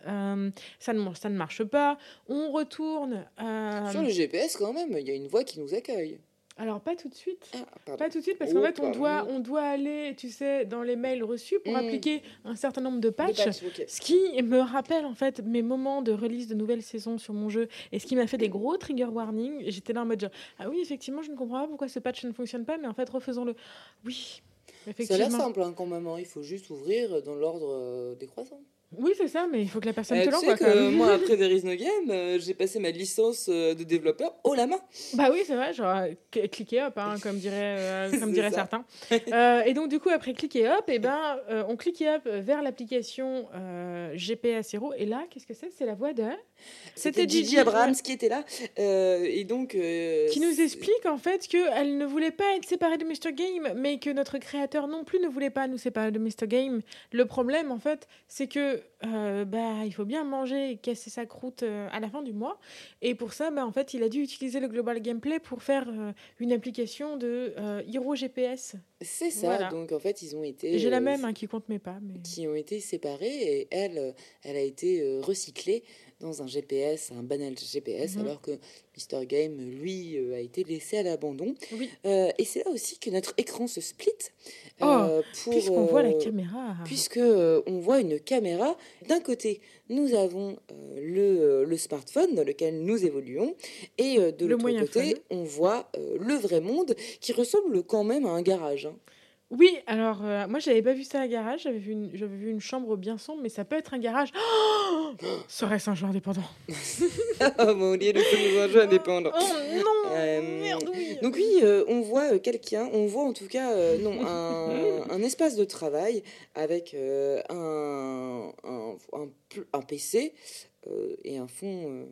Ça, ne, ça ne marche pas. On retourne. Sur le GPS, quand même, il y a une voix qui nous accueille. Alors, pas tout de suite. Ah. Pas tout de suite, parce Oh, qu'en fait, on doit, on doit aller, tu sais, dans les mails reçus pour Mm. appliquer un certain nombre de patchs. Ce qui me rappelle en fait mes moments de release de nouvelles saisons sur mon jeu et ce qui m'a fait des gros trigger warnings. Et J'étais là en mode genre, ah oui, effectivement, je ne comprends pas pourquoi ce patch ne fonctionne pas, mais en fait, refaisons-le. Oui, effectivement. simple hein, quand même, hein. il faut juste ouvrir dans l'ordre euh, des croissants. Oui, c'est ça, mais il faut que la personne Euh, te tu l'envoie sais quand que moi, après There is no game, euh, j'ai passé ma licence euh, de développeur haut la main. Bah oui, c'est vrai, genre euh, cl- cliquez hop, hein, comme diraient, comme diraient certains. Et donc du coup, après cliquez hop, et ben, euh, on clique hop vers l'application GPS Hero. Et là, qu'est-ce que c'est? C'est la voix de C'était Gigi Abrams qui était là. euh, et donc. euh, qui nous explique en fait qu'elle ne voulait pas être séparée de Mr. Game, mais que notre créateur non plus ne voulait pas nous séparer de Mr. Game. Le problème en fait, c'est que euh, bah, il faut bien manger et casser sa croûte à la fin du mois. Et pour ça, bah, en fait, il a dû utiliser le Global Gameplay pour faire une application de Hero GPS. C'est ça. Voilà. Donc en fait, ils ont été. J'ai la même hein, qui compte mes pas. Mais... qui ont été séparés et elle, elle a été recyclée dans un GPS, un banal GPS, Mhm. alors que Mr. Game, lui, euh, a été laissé à l'abandon. Oui. Euh, et c'est là aussi que notre écran se split. Oh, euh, pour, Puisqu'on voit la euh, caméra. Puisque on voit une caméra. D'un côté, nous avons le, le smartphone dans lequel nous évoluons, et de l'autre côté, phone. on voit le vrai monde qui ressemble quand même à un garage. hein. Oui, alors euh, moi j'avais pas vu ça à garage, j'avais vu, une, j'avais vu une chambre bien sombre, mais ça peut être un garage. Oh Serait-ce un jeu indépendant? Oh mon dieu, le jeu indépendant. Oh non Euh, Merde, oui Donc oui, euh, on voit euh, quelqu'un, on voit en tout cas non un, un espace de travail avec un, un, un un PC et un fond.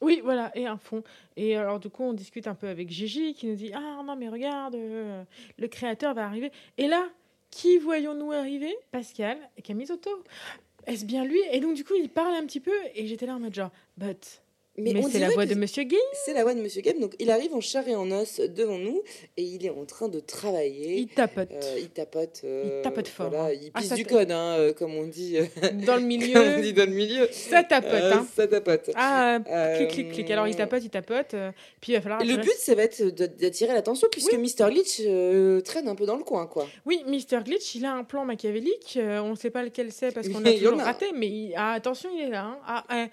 Oui, voilà, et un fond. Et alors, du coup, on discute un peu avec Gigi qui nous dit Ah non, mais regarde, euh, le créateur va arriver. Et là, qui voyons-nous arriver? Pascal et Camisotto. Est-ce bien lui? Et donc, du coup, il parle un petit peu et j'étais là en mode genre But. Mais, on c'est la voix de Monsieur Gay. C'est la voix de Monsieur Game. Donc il arrive en chair et en os devant nous et il est en train de travailler. Il tapote. Euh, il tapote. euh, Il tapote fort, voilà, hein. il Ah, pisse du code, hein, euh, comme on dit. euh, Dans le comme on milieu, dit dans le milieu. ça tapote. Euh, hein. Ça tapote. Ah, Euh, clic, clic, clic. Alors, il tapote, il tapote. euh, puis il va falloir. Le but, ça va être d'attirer l'attention puisque Mr. Glitch euh, traîne un peu dans le coin, quoi. Oui, Mr. Glitch, il a un plan machiavélique. euh, on ne sait pas lequel c'est parce qu'on a Mais toujours a. raté. Mais il- ah, attention, il est là. hein. Ah,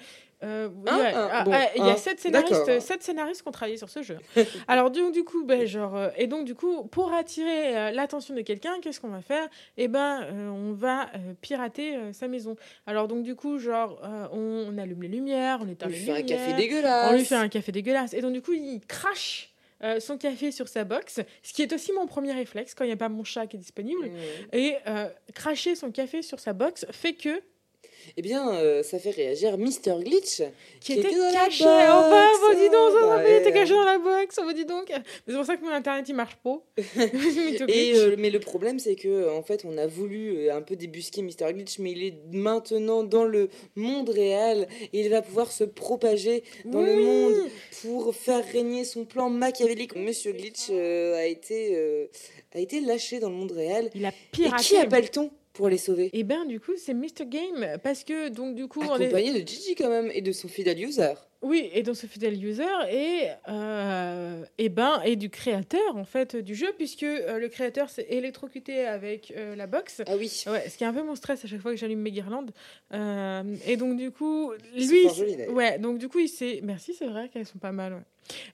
euh, oui, ah, bon, ah, il y a un, sept scénaristes, sept scénaristes qui ont travaillé sur ce jeu. Alors donc du coup, ben, genre, euh, et donc du coup, pour attirer euh, l'attention de quelqu'un, qu'est-ce qu'on va faire? Eh ben, euh, on va pirater sa maison. Alors donc du coup, genre, on, on allume les lumières, on éteint On lui les fait un lumières, café dégueulasse. on lui fait un café dégueulasse. Et donc, du coup, il crache euh, son café sur sa box, ce qui est aussi mon premier réflexe quand il n'y a pas mon chat qui est disponible. Mmh. Et euh, cracher son café sur sa box fait que. Eh bien, euh, ça fait réagir Mr. Glitch. Qui, Qui était était dans la caché. box, Oh bah, bah, dis donc, ça, ouais. était caché dans la box. Oh bah, dis donc. Mais C'est pour ça que mon internet il marche pas. Et, euh, mais le problème, c'est que en fait, on a voulu euh, un peu débusquer Mr. Glitch, mais il est maintenant dans le monde réel et il va pouvoir se propager dans le monde pour faire régner son plan machiavélique. Monsieur Glitch euh, a, été, euh, a été lâché dans le monde réel. Il a Et piraté. qui appelle-t-on pour les sauver Et ben du coup c'est Mr Game parce que donc du coup on est- Accompagné de Gigi quand même et de son fidèle user. Oui, et dans ce fidèle user et, euh, et, ben, et du créateur en fait du jeu, puisque euh, le créateur s'est électrocuté avec euh, la box. Ah oui. Ouais, ce qui est un peu mon stress à chaque fois que j'allume mes guirlandes. Euh, et donc du coup, lui, d'ailleurs. ouais, donc du coup il s'est, merci, c'est vrai qu'elles sont pas mal. ouais.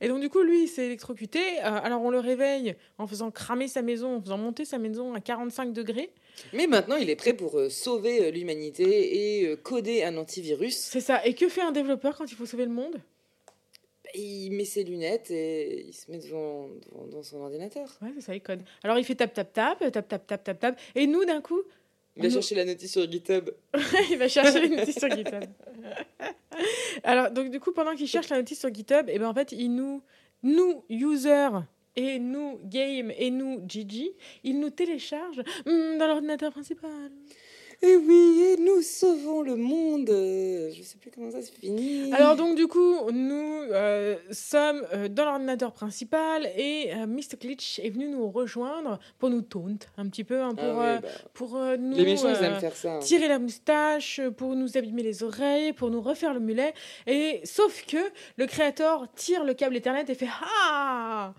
Et donc du coup lui il s'est électrocuté. Euh, alors on le réveille en faisant cramer sa maison, en faisant monter sa maison à 45 degrés. Mais maintenant, il est prêt pour euh, sauver euh, l'humanité et coder un antivirus. C'est ça. Et que fait un développeur quand il faut sauver le monde? Il met ses lunettes et il se met devant, devant- son ordinateur. Ouais, c'est ça, il code. Alors il fait tap tap tap, tap tap tap tap tap. Et nous d'un coup, Il va chercher la notice sur GitHub. il va chercher une notice sur GitHub. Alors, donc, du coup, pendant qu'il cherche la notice sur GitHub, et ben, en fait, il nous, nous, users, et nous, game, et nous, Gigi, il nous télécharge hmm, dans l'ordinateur principal. Et oui, et nous sauvons le monde. Euh, Je sais plus comment ça se finit. Alors, donc, du coup, nous euh, sommes euh, dans l'ordinateur principal, et euh, Mr. Glitch est venu nous rejoindre pour nous taunt un petit peu, hein, Ah pour, bah, pour euh, nous. les méchants, ils aiment faire ça. hein. tirer la moustache, pour nous abîmer les oreilles, pour nous refaire le mulet. Et sauf que le créateur tire le câble Ethernet et fait Ah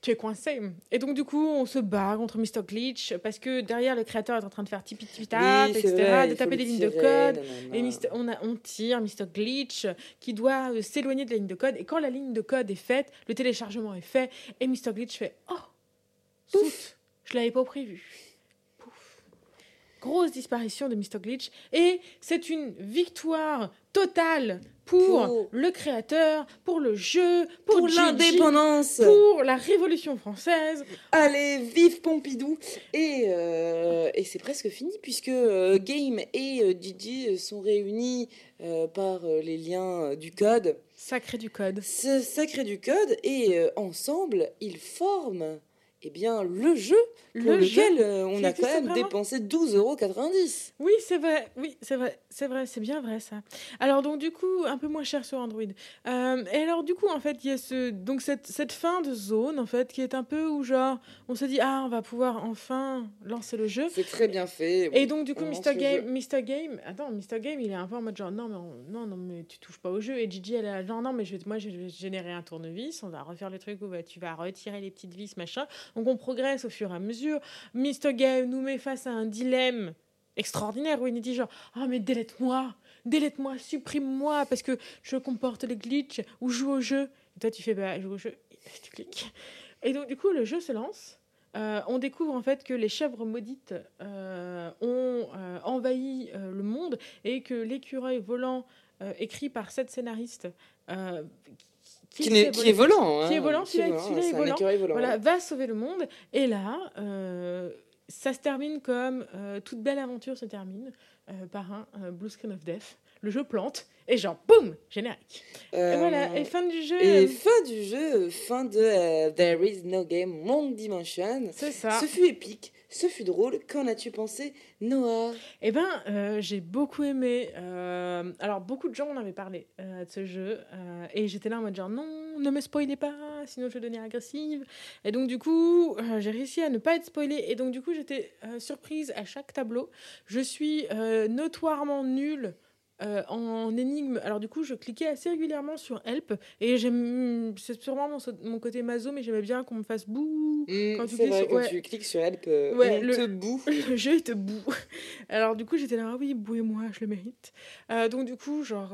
tu es coincé. Et donc, du coup, on se bat contre Mr. Glitch parce que derrière, le créateur est en train de faire tipi tipi tap, Oui, c'est etc., vrai, de taper des lignes de code. Et Mr. on, a, on tire Mr. Glitch qui doit euh, s'éloigner de la ligne de code. Et quand la ligne de code est faite, le téléchargement est fait. Et Mr. Glitch fait Oh Pouf Je l'avais pas prévu. Pouf Grosse disparition de Mr. Glitch. Et c'est une victoire totale pour, Pour- le créateur, pour le jeu, pour, l'indépendance. pour la Révolution française. Allez, vive Pompidou Et, euh, et c'est presque fini puisque euh, Game et euh, sont réunis euh, par les liens du code. Sacré du code. Ce sacré du code et ensemble, ils forment eh bien, le jeu pour Le lequel jeu euh, on a quand même dépensé 12,90€. Oui, c'est vrai, oui, c'est vrai, c'est vrai, c'est bien vrai ça. Alors donc du coup, un peu moins cher sur Android. Euh, et alors du coup, en fait, il y a ce, donc cette, cette fin de zone, en fait, qui est un peu où genre, on se dit, ah, on va pouvoir enfin lancer le jeu. C'est très bien fait. Et donc du coup, Mr. Game. Mr. Game, attends, Mr. Game, il est un peu en mode genre, non, mais, on- non, non, mais tu touches pas au jeu. Et Gigi, elle est là, non, non, mais je moi, je vais générer un tournevis, on va refaire le truc où bah, tu vas retirer les petites vis, machin. Donc on progresse au fur et à mesure. Mr. Game nous met face à un dilemme extraordinaire où il nous dit genre, ah, mais délète-moi, délète-moi, supprime-moi, parce que je comporte les glitches ou joue au jeu. Et toi, tu fais, bah, joue au jeu, tu cliques. Et donc, du coup, le jeu se lance. Euh, on découvre en fait que les chèvres maudites euh, ont euh, envahi le monde et que l'écureuil volant écrit par sept scénaristes qui, qui est volant. hein. Qui est volant, Qui est celui-là- volant, celui-là est volant. voilà, ouais. va sauver le monde. Et là, euh, ça se termine comme euh, toute belle aventure se termine euh, par un Blue Screen of Death. Le jeu plante et genre boum, générique. Et voilà, et fin du jeu. Et fin du jeu, fin de There is no game Long Dimension. c'est ça. Ce fut épique, ce fut drôle. Qu'en as-tu pensé, Noah? Eh ben, euh, j'ai beaucoup aimé. euh, alors, beaucoup de gens m'en avaient parlé euh, de ce jeu. et j'étais là en mode genre, non, ne me spoilez pas, sinon je vais devenir agressive. Et donc, du coup, j'ai réussi à ne pas être spoilée. Et donc, du coup, j'étais surprise à chaque tableau. Je suis notoirement nulle. Euh, en énigme, alors du coup, je cliquais assez régulièrement sur Help et j'aime, c'est sûrement mon, mon côté maso, mais j'aimais bien qu'on me fasse bouh Hmm, Quand tu cliques vrai, sur- quand ouais. tu cliques sur Help, euh, Ouais, on le- te boue. le jeu il te boue. Alors du coup j'étais là, ah oui, bouez-moi, je le mérite. Euh, donc du coup, genre,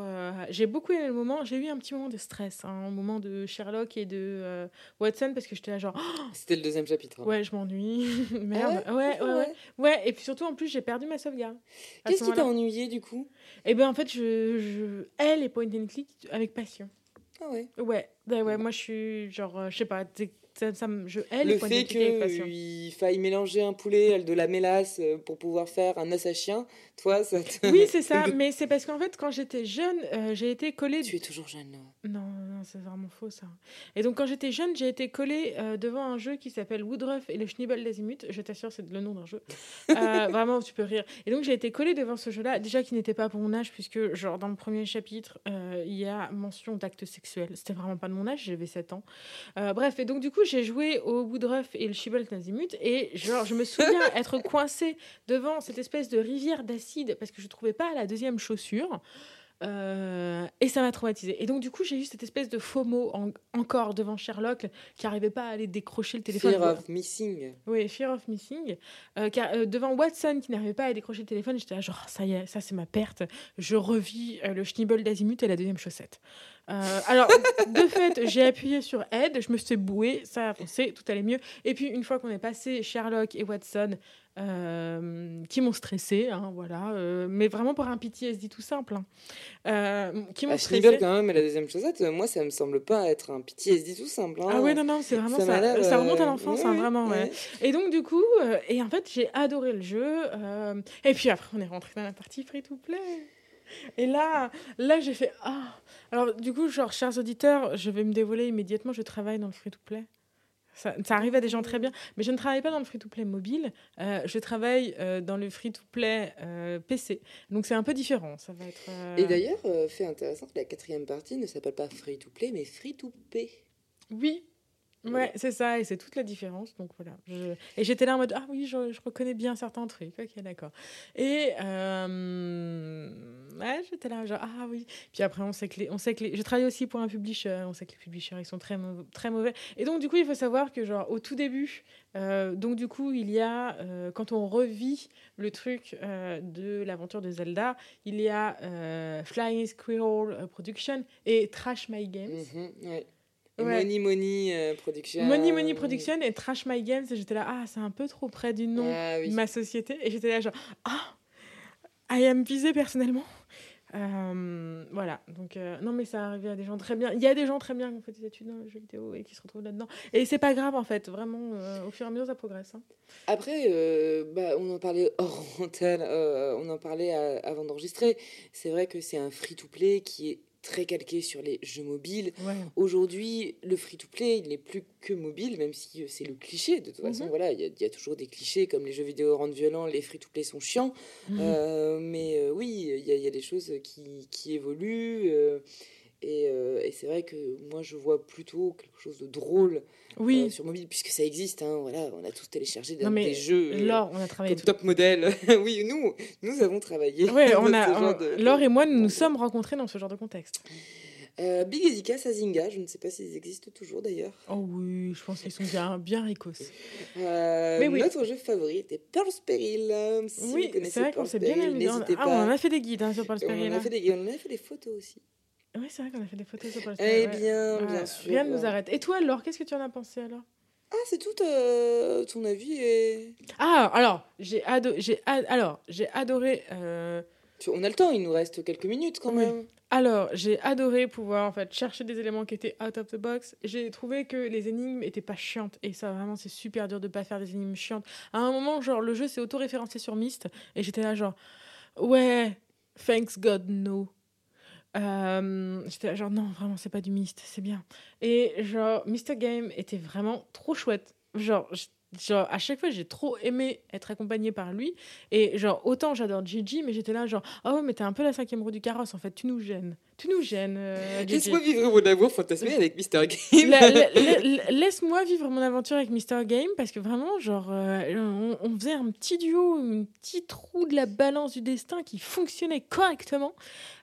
j'ai beaucoup aimé le moment. J'ai eu un petit moment de stress, hein, un moment de Sherlock et de Watson parce que j'étais là genre, Oh, C'était le deuxième chapitre. hein. ouais, je m'ennuie, merde. Ah ouais, ouais, ouais, ouais. ouais, Et puis surtout en plus j'ai perdu ma sauvegarde. Qu'est-ce qui t'a ennuyé du coup? Et ben en fait je, je, elle est point and click avec passion. Ah ouais. Ouais, ouais, ouais. Moi je suis genre, euh, je sais pas, ça, ça je, est Le fait qu'il faille mélanger un poulet, de la mélasse euh, pour pouvoir faire un os à chien, toi, ça te- Oui, c'est ça, mais c'est parce qu'en fait, quand j'étais jeune, euh, j'ai été collée Tu es toujours jeune. Non, non, c'est vraiment faux ça. Et donc quand j'étais jeune, j'ai été collée euh, devant un jeu qui s'appelle Woodruff et le Schnibbel d'Azimut. Je t'assure, c'est le nom d'un jeu. Euh, vraiment, tu peux rire. Et donc j'ai été collée devant ce jeu-là, déjà qui n'était pas pour mon âge, puisque genre dans le premier chapitre, il y a mention d'actes sexuels. C'était vraiment pas de mon âge, j'avais 7 ans. Bref, et donc du coup, j'ai joué au Woodruff et le Schnibbel d'Azimut, et genre je me souviens être coincée devant cette espèce de rivière d'acide parce que je trouvais pas la deuxième chaussure. Euh, et ça m'a traumatisée. Et donc, du coup, j'ai eu cette espèce de FOMO en- encore devant Sherlock qui n'arrivait pas à aller décrocher le téléphone. Fear of missing. Oui, Fear of Missing. Euh, car, euh, devant Watson qui n'arrivait pas à décrocher le téléphone, j'étais là, genre, ça y est, ça c'est ma perte. Je revis le Schnibbel d'Azimut et la deuxième chaussette. Alors, de fait, j'ai appuyé sur Aide, je me suis bouée, ça a avancé, tout allait mieux. Et puis, une fois qu'on est passé Sherlock et Watson, euh, qui m'ont stressé, hein, voilà, euh, mais vraiment pour un PTSD tout simple, hein, euh, qui m'ont À stressé. Schnibbel, quand même, et la deuxième chaussette, euh, moi, ça me semble pas être un PTSD tout simple. hein. Ah ouais, non, non, c'est vraiment Ça ça. remonte à l'enfance, hein, vraiment, ouais. Et donc, du coup, et en fait, j'ai adoré le jeu. et puis après, on est rentré dans la partie free-to-play. Et là, là j'ai fait Ah Alors, du coup, genre, chers auditeurs, je vais me dévoiler immédiatement, je travaille dans le free-to-play. Ça, ça arrive à des gens très bien, mais je ne travaille pas dans le free-to-play mobile, euh, je travaille euh, dans le free-to-play euh, PC. Donc c'est un peu différent, ça va être... Et d'ailleurs, fait intéressant, la quatrième partie ne s'appelle pas Free to Play, mais Free to Pay. Oui. Ouais, c'est ça, et c'est toute la différence. Donc voilà. Je- Et j'étais là en mode Ah oui, je, je reconnais bien certains trucs. Ok, d'accord. Et euh, ouais, j'étais là, genre Ah oui. Puis après, on sait que les. On sait que les... Je travaille aussi pour un publisher. On sait que les publishers, ils sont très, très mauvais. Et donc, du coup, il faut savoir que, genre, au tout début, euh, donc du coup, il y a. euh, quand on revit le truc de l'aventure de Zelda, il y a Flying Squirrel Production et Trash My Games. Mhm, ouais. Ouais. Money Money euh, Production. Money Money Production et Trash My Games. Et j'étais là, ah, c'est un peu trop près du nom Ah oui. de ma société. Et j'étais là, genre, ah, I am visée personnellement. Euh, voilà, donc euh, non, mais ça arrive à des gens très bien. Il y a des gens très bien qui ont fait des études dans le jeu vidéo et qui se retrouvent là-dedans. Et c'est pas grave en fait, vraiment, euh, au fur et à mesure ça progresse. hein. Après, bah, on en parlait hors antenne, on en parlait à- avant d'enregistrer. C'est vrai que c'est un free-to-play qui est très calqué sur les jeux mobiles. Ouais. Aujourd'hui, le free-to-play, il n'est plus que mobile, même si euh, c'est le cliché. De toute façon, Mhm. voilà, il y, a- il y a toujours des clichés, comme les jeux vidéo rendent violents, les free-to-play sont chiants. Mhm. Euh, mais euh, oui, il y, a- il y a des choses qui, qui évoluent. euh, et euh, et c'est vrai que moi, je vois plutôt quelque chose de drôle Oui. euh, sur mobile, puisque ça existe. hein, voilà, on a tous téléchargé des, Non, mais des jeux. euh, Laure, on a travaillé. comme top modèle. oui, nous, nous avons travaillé. Ouais, on a, on- de- Laure et moi, nous nous sommes rencontrés dans ce genre de contexte. Euh, Big à Zynga, je ne sais pas s'ils existent toujours d'ailleurs. Oh oui, je pense qu'ils sont bien, bien ricos. Euh, Mais oui. Notre jeu favori était Pearl's Peril. Si oui, c'est vrai qu'on s'est bien Peril, amusé. Ah, on en a fait des guides hein, sur on, fait des... on en a fait des photos aussi. Oui, c'est vrai qu'on a fait des photos sur Paul Eh ouais. bien, Ouais, bien sûr. Rien ne nous arrête. Et toi, Laure, qu'est-ce que tu en as pensé alors? Ah, c'est tout euh, ton avis et... Ah, alors, j'ai ado ad- alors, adoré. euh, On a le temps, il nous reste quelques minutes quand Oui. même. Alors, j'ai adoré pouvoir en fait chercher des éléments qui étaient out of the box. J'ai trouvé que les énigmes étaient pas chiantes et ça vraiment c'est super dur de pas faire des énigmes chiantes. À un moment, genre le jeu s'est auto-référencé sur Myst et j'étais là genre ouais, thanks God no. Euh, j'étais genre non vraiment c'est pas du Myst, c'est bien. Et genre Mr Game était vraiment trop chouette. Genre Genre, à chaque fois, j'ai trop aimé être accompagnée par lui. Et genre, autant j'adore Gigi, mais j'étais là, genre, ah ouais, mais t'es un peu la cinquième roue du carrosse, en fait. Tu nous gênes. Tu nous gênes, euh. Laisse-moi vivre mon amour fantasmé avec Mr. Game. La- la- la- la- Laisse-moi vivre mon aventure avec Mr. Game parce que vraiment, genre, euh, on, on faisait un petit duo, un petit trou de la balance du destin qui fonctionnait correctement.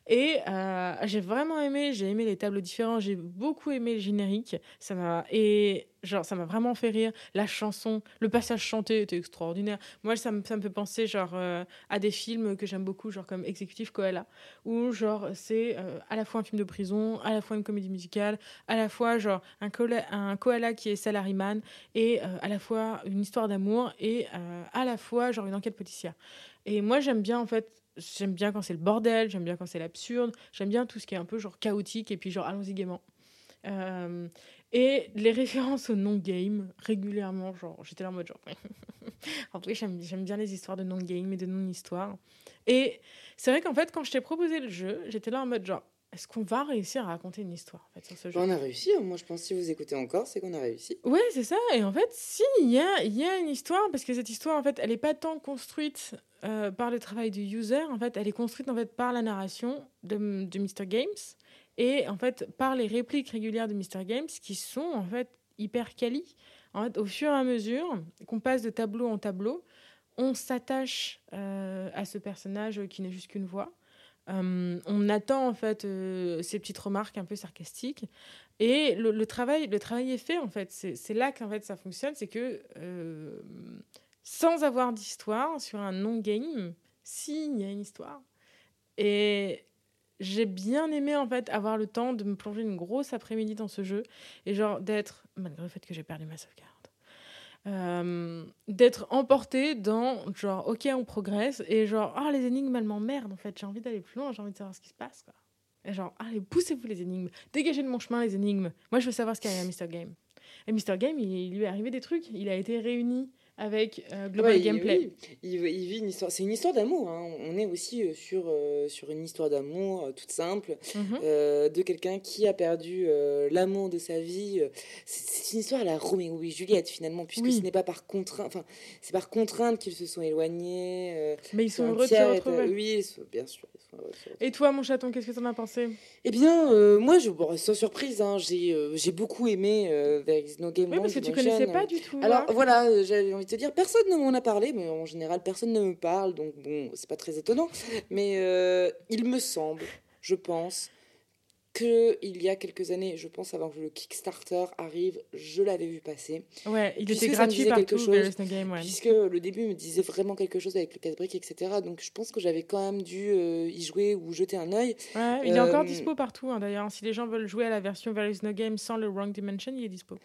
Et euh, j'ai vraiment aimé, j'ai aimé les tableaux différents, j'ai beaucoup aimé le générique. Ça m'a et genre ça m'a vraiment fait rire. La chanson, le passage chanté était extraordinaire. Moi, ça me, ça me fait penser genre euh, à des films que j'aime beaucoup, genre comme Executive Koala, où genre c'est euh, à la fois un film de prison, à la fois une comédie musicale, à la fois genre un koala, un koala qui est salaryman et à la fois une histoire d'amour et à la fois genre une enquête policière. Et moi j'aime bien en fait, j'aime bien quand c'est le bordel, j'aime bien quand c'est l'absurde, j'aime bien tout ce qui est un peu genre chaotique et puis genre allons-y gaiement. Euh, et les références au non-game régulièrement, genre j'étais là en mode genre. en vrai j'aime j'aime bien les histoires de non-game et de non-histoire. Et c'est vrai qu'en fait quand je t'ai proposé le jeu, j'étais là en mode genre est-ce qu'on va réussir à raconter une histoire en fait, sur ce jeu? On a réussi, hein. moi je pense que si vous écoutez encore, c'est qu'on a réussi. Ouais, c'est ça. Et en fait, si, il y a, il y a une histoire, parce que cette histoire, en fait, elle n'est pas tant construite euh, par le travail du user, en fait, elle est construite en fait, par la narration de, de Mr. Games et en fait par les répliques régulières de Mr. Games qui sont en fait hyper quali. En fait, au fur et à mesure qu'on passe de tableau en tableau, on s'attache euh, à ce personnage qui n'est juste qu'une voix. Euh, on attend en fait euh, ces petites remarques un peu sarcastiques et le, travail, le travail est fait en fait. C'est là qu'en fait ça fonctionne, c'est que euh, sans avoir d'histoire sur un non-game, s'il y a une histoire. Et j'ai bien aimé en fait avoir le temps de me plonger une grosse après-midi dans ce jeu et genre d'être, malgré le fait que j'ai perdu ma sauvegarde, euh, d'être emporté dans genre ok on progresse et genre ah les énigmes elles m'emmerdent en fait. J'ai envie d'aller plus loin j'ai envie de savoir ce qui se passe quoi. Et genre allez poussez-vous les énigmes. Dégagez de mon chemin les énigmes. Moi je veux savoir ce qu'il y a à Mr Game. Et Mr Game il lui est arrivé des trucs. Il a été réuni avec euh, Global Ouais, Gameplay oui, il, il vit une histoire. C'est une histoire d'amour. hein. On est aussi euh, sur, euh, sur une histoire d'amour euh, toute simple Mhm. de quelqu'un qui a perdu l'amour de sa vie. C'est c'est une histoire à la Roméo et Juliette finalement, puisque Oui. ce n'est pas par contrainte. Enfin, c'est par contrainte qu'ils se sont éloignés. mais ils sont heureux de se retrouver Oui, bien sûr. ils sont heureux et toi mon chaton qu'est-ce que t'en as pensé? Eh bien, moi, je, bon, sans surprise, hein, j'ai j'ai beaucoup aimé There is no game oui parce que tu Dimension. connaissais pas du tout Alors hein. voilà, j'avais envie de te dire, personne ne m'en a parlé, mais en général, personne ne me parle, donc bon, c'est pas très étonnant. Mais euh, il me semble, je pense, que il y a quelques années, je pense avant que le Kickstarter arrive, je l'avais vu passer, ouais il puisque était gratuit disait quelque partout chose, game ouais. puisque le début me disait vraiment quelque chose avec le casse-brique, etc. Donc je pense que j'avais quand même dû euh, y jouer ou jeter un œil. Ouais, il est encore Euh, dispo partout hein, d'ailleurs. Si les gens veulent jouer à la version There is no game sans le Wrong Dimension, il est dispo.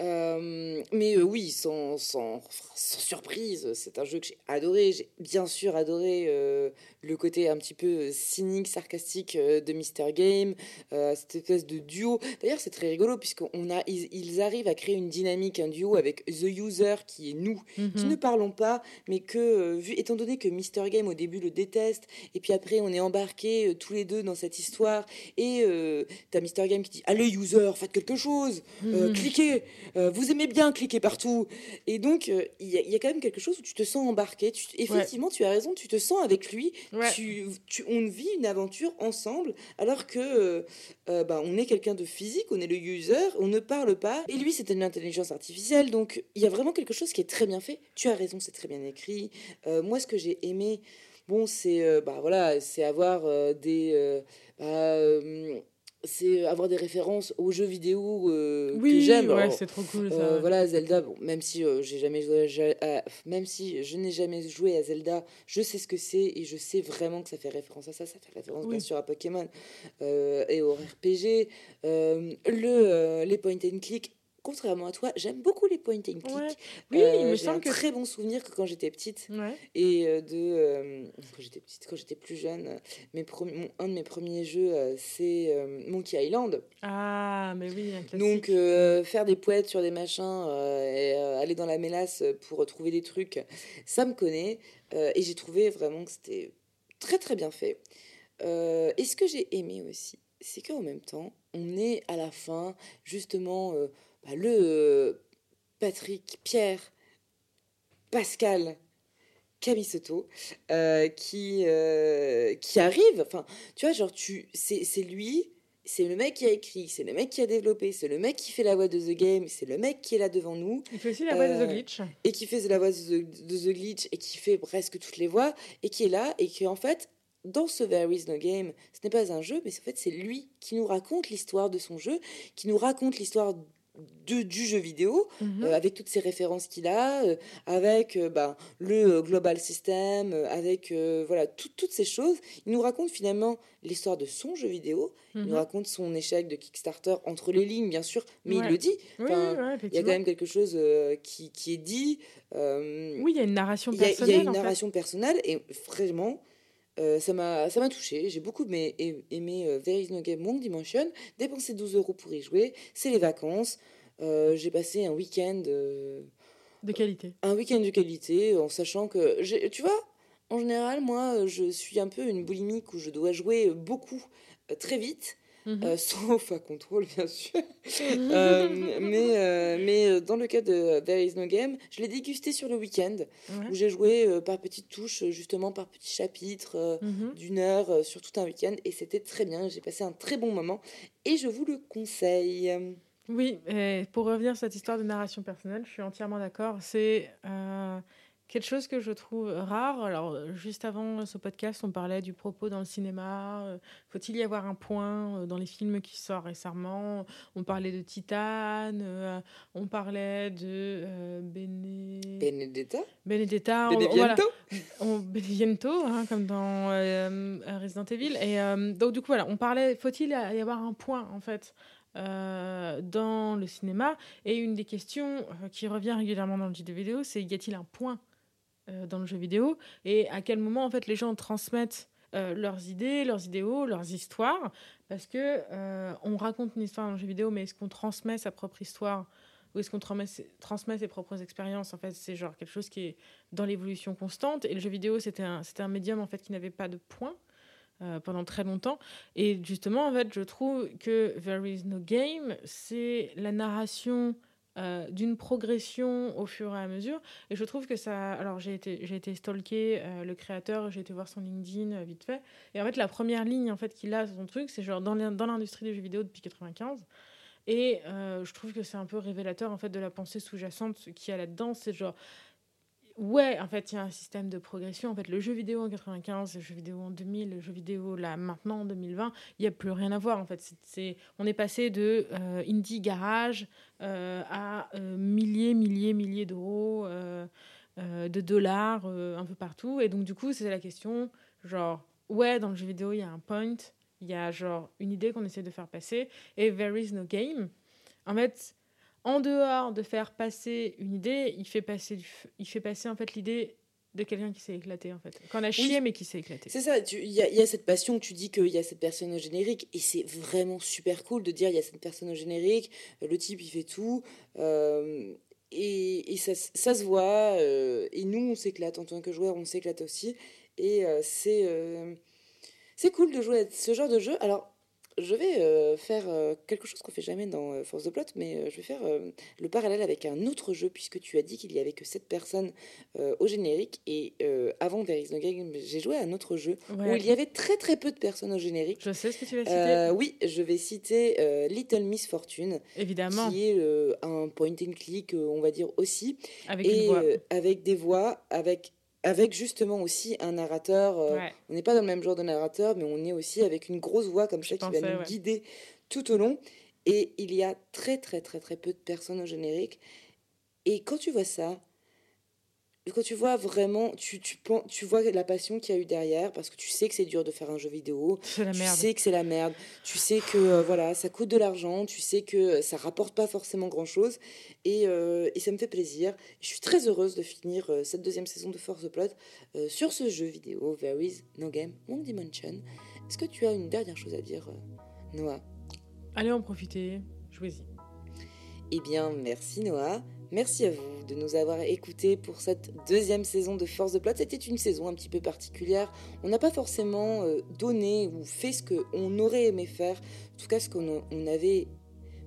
Euh, mais euh, oui, sans, sans, sans surprise, c'est un jeu que j'ai adoré. J'ai bien sûr adoré euh, le côté un petit peu cynique, sarcastique de Mister Game, cette espèce de duo. D'ailleurs, c'est très rigolo puisqu'on a, ils, ils arrivent à créer une dynamique, un duo avec The User qui est nous, qui Mhm. ne parlons pas, mais que, vu, étant donné que Mister Game au début le déteste, et puis après on est embarqués tous les deux dans cette histoire, et t'as Mister Game qui dit Allez, user, faites quelque chose, Mhm. cliquez, euh, vous aimez bien cliquer partout. Et donc, euh, il y, a- il y a quand même quelque chose où tu te sens embarqué. Tu, effectivement, tu as raison, tu te sens avec lui. Ouais. Tu, tu- on vit une aventure ensemble, alors que euh, bah, on est quelqu'un de physique, on est le user, on ne parle pas. Et lui, c'est une intelligence artificielle, donc il y a vraiment quelque chose qui est très bien fait. Tu as raison, c'est très bien écrit. Moi, ce que j'ai aimé, bon, c'est bah voilà, c'est avoir des bah, c'est avoir des références aux jeux vidéo euh, que Oui, j'aime. ouais, c'est trop cool ça. euh, voilà Zelda bon même si euh, j'ai jamais joué à, même si je n'ai jamais joué à Zelda je sais ce que c'est et je sais vraiment que ça fait référence à ça ça fait référence bien sûr à Pokémon et au RPG le les point and click contrairement à toi j'aime beaucoup les point and click Ouais. Oui, Euh, il me j'ai un semble que. très bon souvenir que quand j'étais petite Ouais. et euh, de euh, quand j'étais petite quand j'étais plus jeune mes mon- un de mes premiers jeux c'est euh, Monkey Island Ah, mais oui, un donc faire des poètes sur des machins et aller dans la mélasse pour trouver des trucs, ça me connaît. Et j'ai trouvé vraiment que c'était très très bien fait. Et ce que j'ai aimé aussi, c'est qu'en même temps, on est à la fin justement bah, le euh, Patrick, Pierre, Pascal. Camille Soto, euh, qui, euh, qui arrive, enfin, tu vois, genre, tu, c'est c'est lui, c'est le mec qui a écrit, c'est le mec qui a développé, c'est le mec qui fait la voix de The Game, c'est le mec qui est là devant nous Il fait aussi la voix de The Glitch. et qui fait la voix de The, de The Glitch et qui fait presque toutes les voix et qui est là et qui en fait dans ce There Is No Game, ce n'est pas un jeu, mais en fait c'est lui qui nous raconte l'histoire de son jeu, qui nous raconte l'histoire de, du jeu vidéo, Mhm. euh, avec toutes ces références qu'il a, euh, avec euh, ben, le global system, avec voilà tout- toutes ces choses. Il nous raconte finalement l'histoire de son jeu vidéo. Il nous Mhm. raconte son échec de Kickstarter entre les lignes, bien sûr, mais Ouais. il le dit. Oui, enfin, ouais, Il y a quand même quelque chose qui, qui est dit. Oui, il y a une narration a, il y a personnelle. une fait. narration personnelle et vraiment, euh, ça m'a touché. J'ai beaucoup aimé, aimé euh, There is no game Wrong Dimension. Dépenser 12 euros pour y jouer, c'est les vacances. Euh, j'ai passé un week-end euh, De qualité. un week-end de qualité en sachant que tu vois en général moi je suis un peu une boulimique où je dois jouer beaucoup très vite Mhm. euh, sauf à contrôle bien sûr Euh, mais euh, mais dans le cas de There is no game je l'ai dégusté sur le week-end Ouais. où j'ai joué par petites touches, justement par petits chapitres Mhm. d'une heure sur tout un week-end, et c'était très bien. J'ai passé un très bon moment, et je vous le conseille. Oui, et pour revenir sur cette histoire de narration personnelle, je suis entièrement d'accord. C'est euh, quelque chose que je trouve rare. Alors, juste avant ce podcast, on parlait du propos dans le cinéma. Euh, Faut-il y avoir un point euh, dans les films qui sortent récemment? On parlait de Titane, euh, on parlait de Bene- Benedetta, Benedetta. on- voilà. Beneviento. On, Beneviento, hein, comme dans euh, Resident Evil. Et euh, donc, du coup, voilà, on parlait, faut-il y avoir un point, en fait, euh, dans le cinéma? Et une des questions euh, qui revient régulièrement dans le jeu vidéo, c'est y a-t-il un point euh, dans le jeu vidéo Et à quel moment, en fait, les gens transmettent euh, leurs idées, leurs idéaux, leurs histoires Parce que euh, on raconte une histoire dans le jeu vidéo, mais est-ce qu'on transmet sa propre histoire ou est-ce qu'on transmet, transmet ses propres expériences? En fait, c'est genre quelque chose qui est dans l'évolution constante. Et le jeu vidéo, c'était un, c'était un médium en fait qui n'avait pas de point pendant très longtemps. Et justement, en fait, je trouve que There is no game, c'est la narration euh, d'une progression au fur et à mesure. Et je trouve que ça. Alors, j'ai été, j'ai été stalker euh, le créateur, j'ai été voir son LinkedIn euh, vite fait. Et en fait, la première ligne en fait qu'il a sur son truc, c'est genre dans dans l'industrie des jeux vidéo depuis 95. Et je trouve que c'est un peu révélateur en fait de la pensée sous-jacente qu'il y a là-dedans. C'est genre, ouais, en fait, il y a un système de progression. En fait, le jeu vidéo en 95, le jeu vidéo en 2000, le jeu vidéo là maintenant en 2020, il n'y a plus rien à voir. En fait, c'est, on est passé de euh, indie garage euh, à euh, milliers, milliers, milliers d'euros, de dollars un peu partout. Et donc, du coup, c'est la question, genre, ouais, dans le jeu vidéo, il y a un point, il y a genre une idée qu'on essaie de faire passer, et there is no game. En fait, en dehors de faire passer une idée, il fait passer, du f- il fait passer en fait l'idée de quelqu'un qui s'est éclaté en fait. Qu'on a chié mais qui s'est éclaté. C'est ça, il y, a- il y a cette passion, tu dis qu'il y a cette personne au générique, et c'est vraiment super cool de dire il y a cette personne au générique, euh, le type il fait tout, euh, et, et ça, se voit, euh, et nous on s'éclate en tant que joueur, on s'éclate aussi, et euh, c'est c'est cool de jouer à ce genre de jeu. Alors, je vais euh, faire euh, quelque chose qu'on fait jamais dans euh, Force de Plot, mais euh, je vais faire le parallèle avec un autre jeu, puisque tu as dit qu'il y avait que 7 personnes au générique, et avant There is no game, j'ai joué à un autre jeu Ouais. où il y avait très très peu de personnes au générique. Je sais ce que tu vas citer. Oui, je vais citer Little Miss Fortune, Évidemment, qui est un point and click, on va dire aussi, avec et une voix. avec des voix, avec avec justement aussi un narrateur. euh, Ouais. On n'est pas dans le même genre de narrateur, mais on est aussi avec une grosse voix comme ça qui va nous ouais. guider tout au long. Et il y a très très très très peu de personnes au générique. Et quand tu vois ça, quand tu vois vraiment, tu, tu, tu vois la passion qu'il y a eu derrière, parce que tu sais que c'est dur de faire un jeu vidéo, C'est la tu merde. sais que c'est la merde, tu sais que euh, voilà, ça coûte de l'argent, tu sais que ça rapporte pas forcément grand chose, et, euh, et ça me fait plaisir. Je suis très heureuse de finir euh, cette deuxième saison de Force the Plot sur ce jeu vidéo, There is no game, One Dimension. Est-ce que tu as une dernière chose à dire, Noah? Allez en profiter, jouez-y. Eh bien, merci Noah. Merci à vous de nous avoir écoutés pour cette deuxième saison de Force de Plot. C'était une saison un petit peu particulière. On n'a pas forcément euh, donné ou fait ce qu'on aurait aimé faire, en tout cas ce qu'on on avait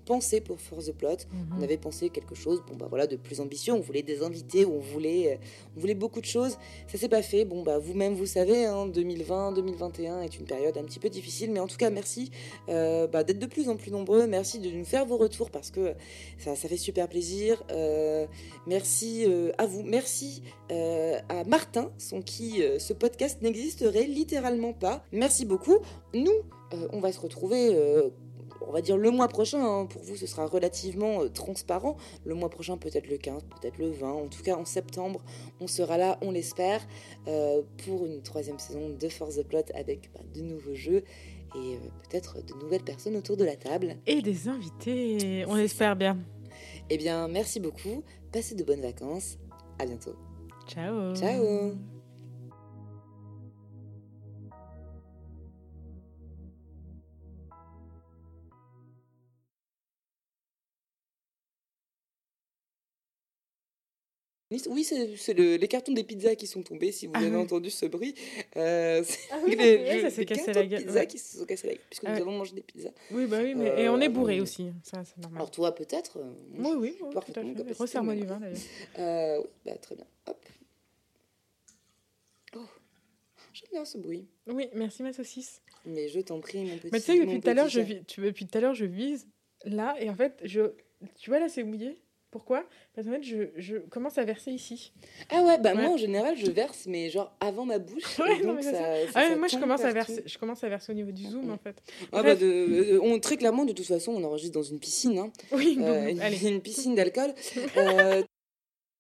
pensé pour Force the Plot. Mhm. On avait pensé quelque chose, bon bah voilà, de plus ambitieux. On voulait des invités, on voulait, euh, on voulait beaucoup de choses. Ça s'est pas fait. Bon bah vous-même vous savez, hein, 2020, 2021 est une période un petit peu difficile, mais en tout cas merci euh, bah, d'être de plus en plus nombreux. Merci de nous faire vos retours parce que ça, ça fait super plaisir. Euh, merci euh, à vous. Merci à Martin, sans qui ce podcast n'existerait littéralement pas. Merci beaucoup. Nous, on va se retrouver. On va dire le mois prochain, hein. pour vous ce sera relativement euh, transparent. Le mois prochain, peut-être le 15, peut-être le 20, en tout cas en septembre, on sera là, on l'espère, euh, pour une troisième saison de Force the Plot avec bah, de nouveaux jeux et euh, peut-être de nouvelles personnes autour de la table. Et des invités, on espère bien. Eh bien, merci beaucoup, passez de bonnes vacances, à bientôt. Ciao. Ciao. Oui, c'est c'est le- les cartons des pizzas qui sont tombés, si vous Ah avez oui. entendu ce bruit. Euh, c'est Ah oui, les- ça s'est les cassé cartons la de gueule, pizzas ouais. qui se sont cassés la gueule, puisque Ah nous avons mangé des pizzas. Oui, bah oui, mais et on est bourré Euh, aussi, ça c'est normal. Alors toi, peut-être euh, Oui, oui, oui, parfaitement Resserre-moi du vin d'ailleurs. Euh, oui, bah, très bien. Hop. Oh, j'aime bien ce bruit. Oui, merci ma saucisse. Mais je t'en prie, mon petit. Mais tu sais que mon depuis tout à l'heure, petit je chat. vis, tu, depuis tout à l'heure, je vise là et en fait, je, tu vois là, c'est mouillé? Pourquoi? Parce qu'en fait, je, je commence à verser ici. Ah ouais, bah Ouais. moi en général, je verse, mais genre avant ma bouche. Ouais, non, ça, ça- Ah ouais, moi, je commence à verser. Je commence à verser au niveau du zoom en fait. Ah bah, de- euh, on, très clairement, de toute façon, on enregistre dans une piscine. Hein. Oui, Euh, donc, une, allez. une piscine d'alcool. Euh,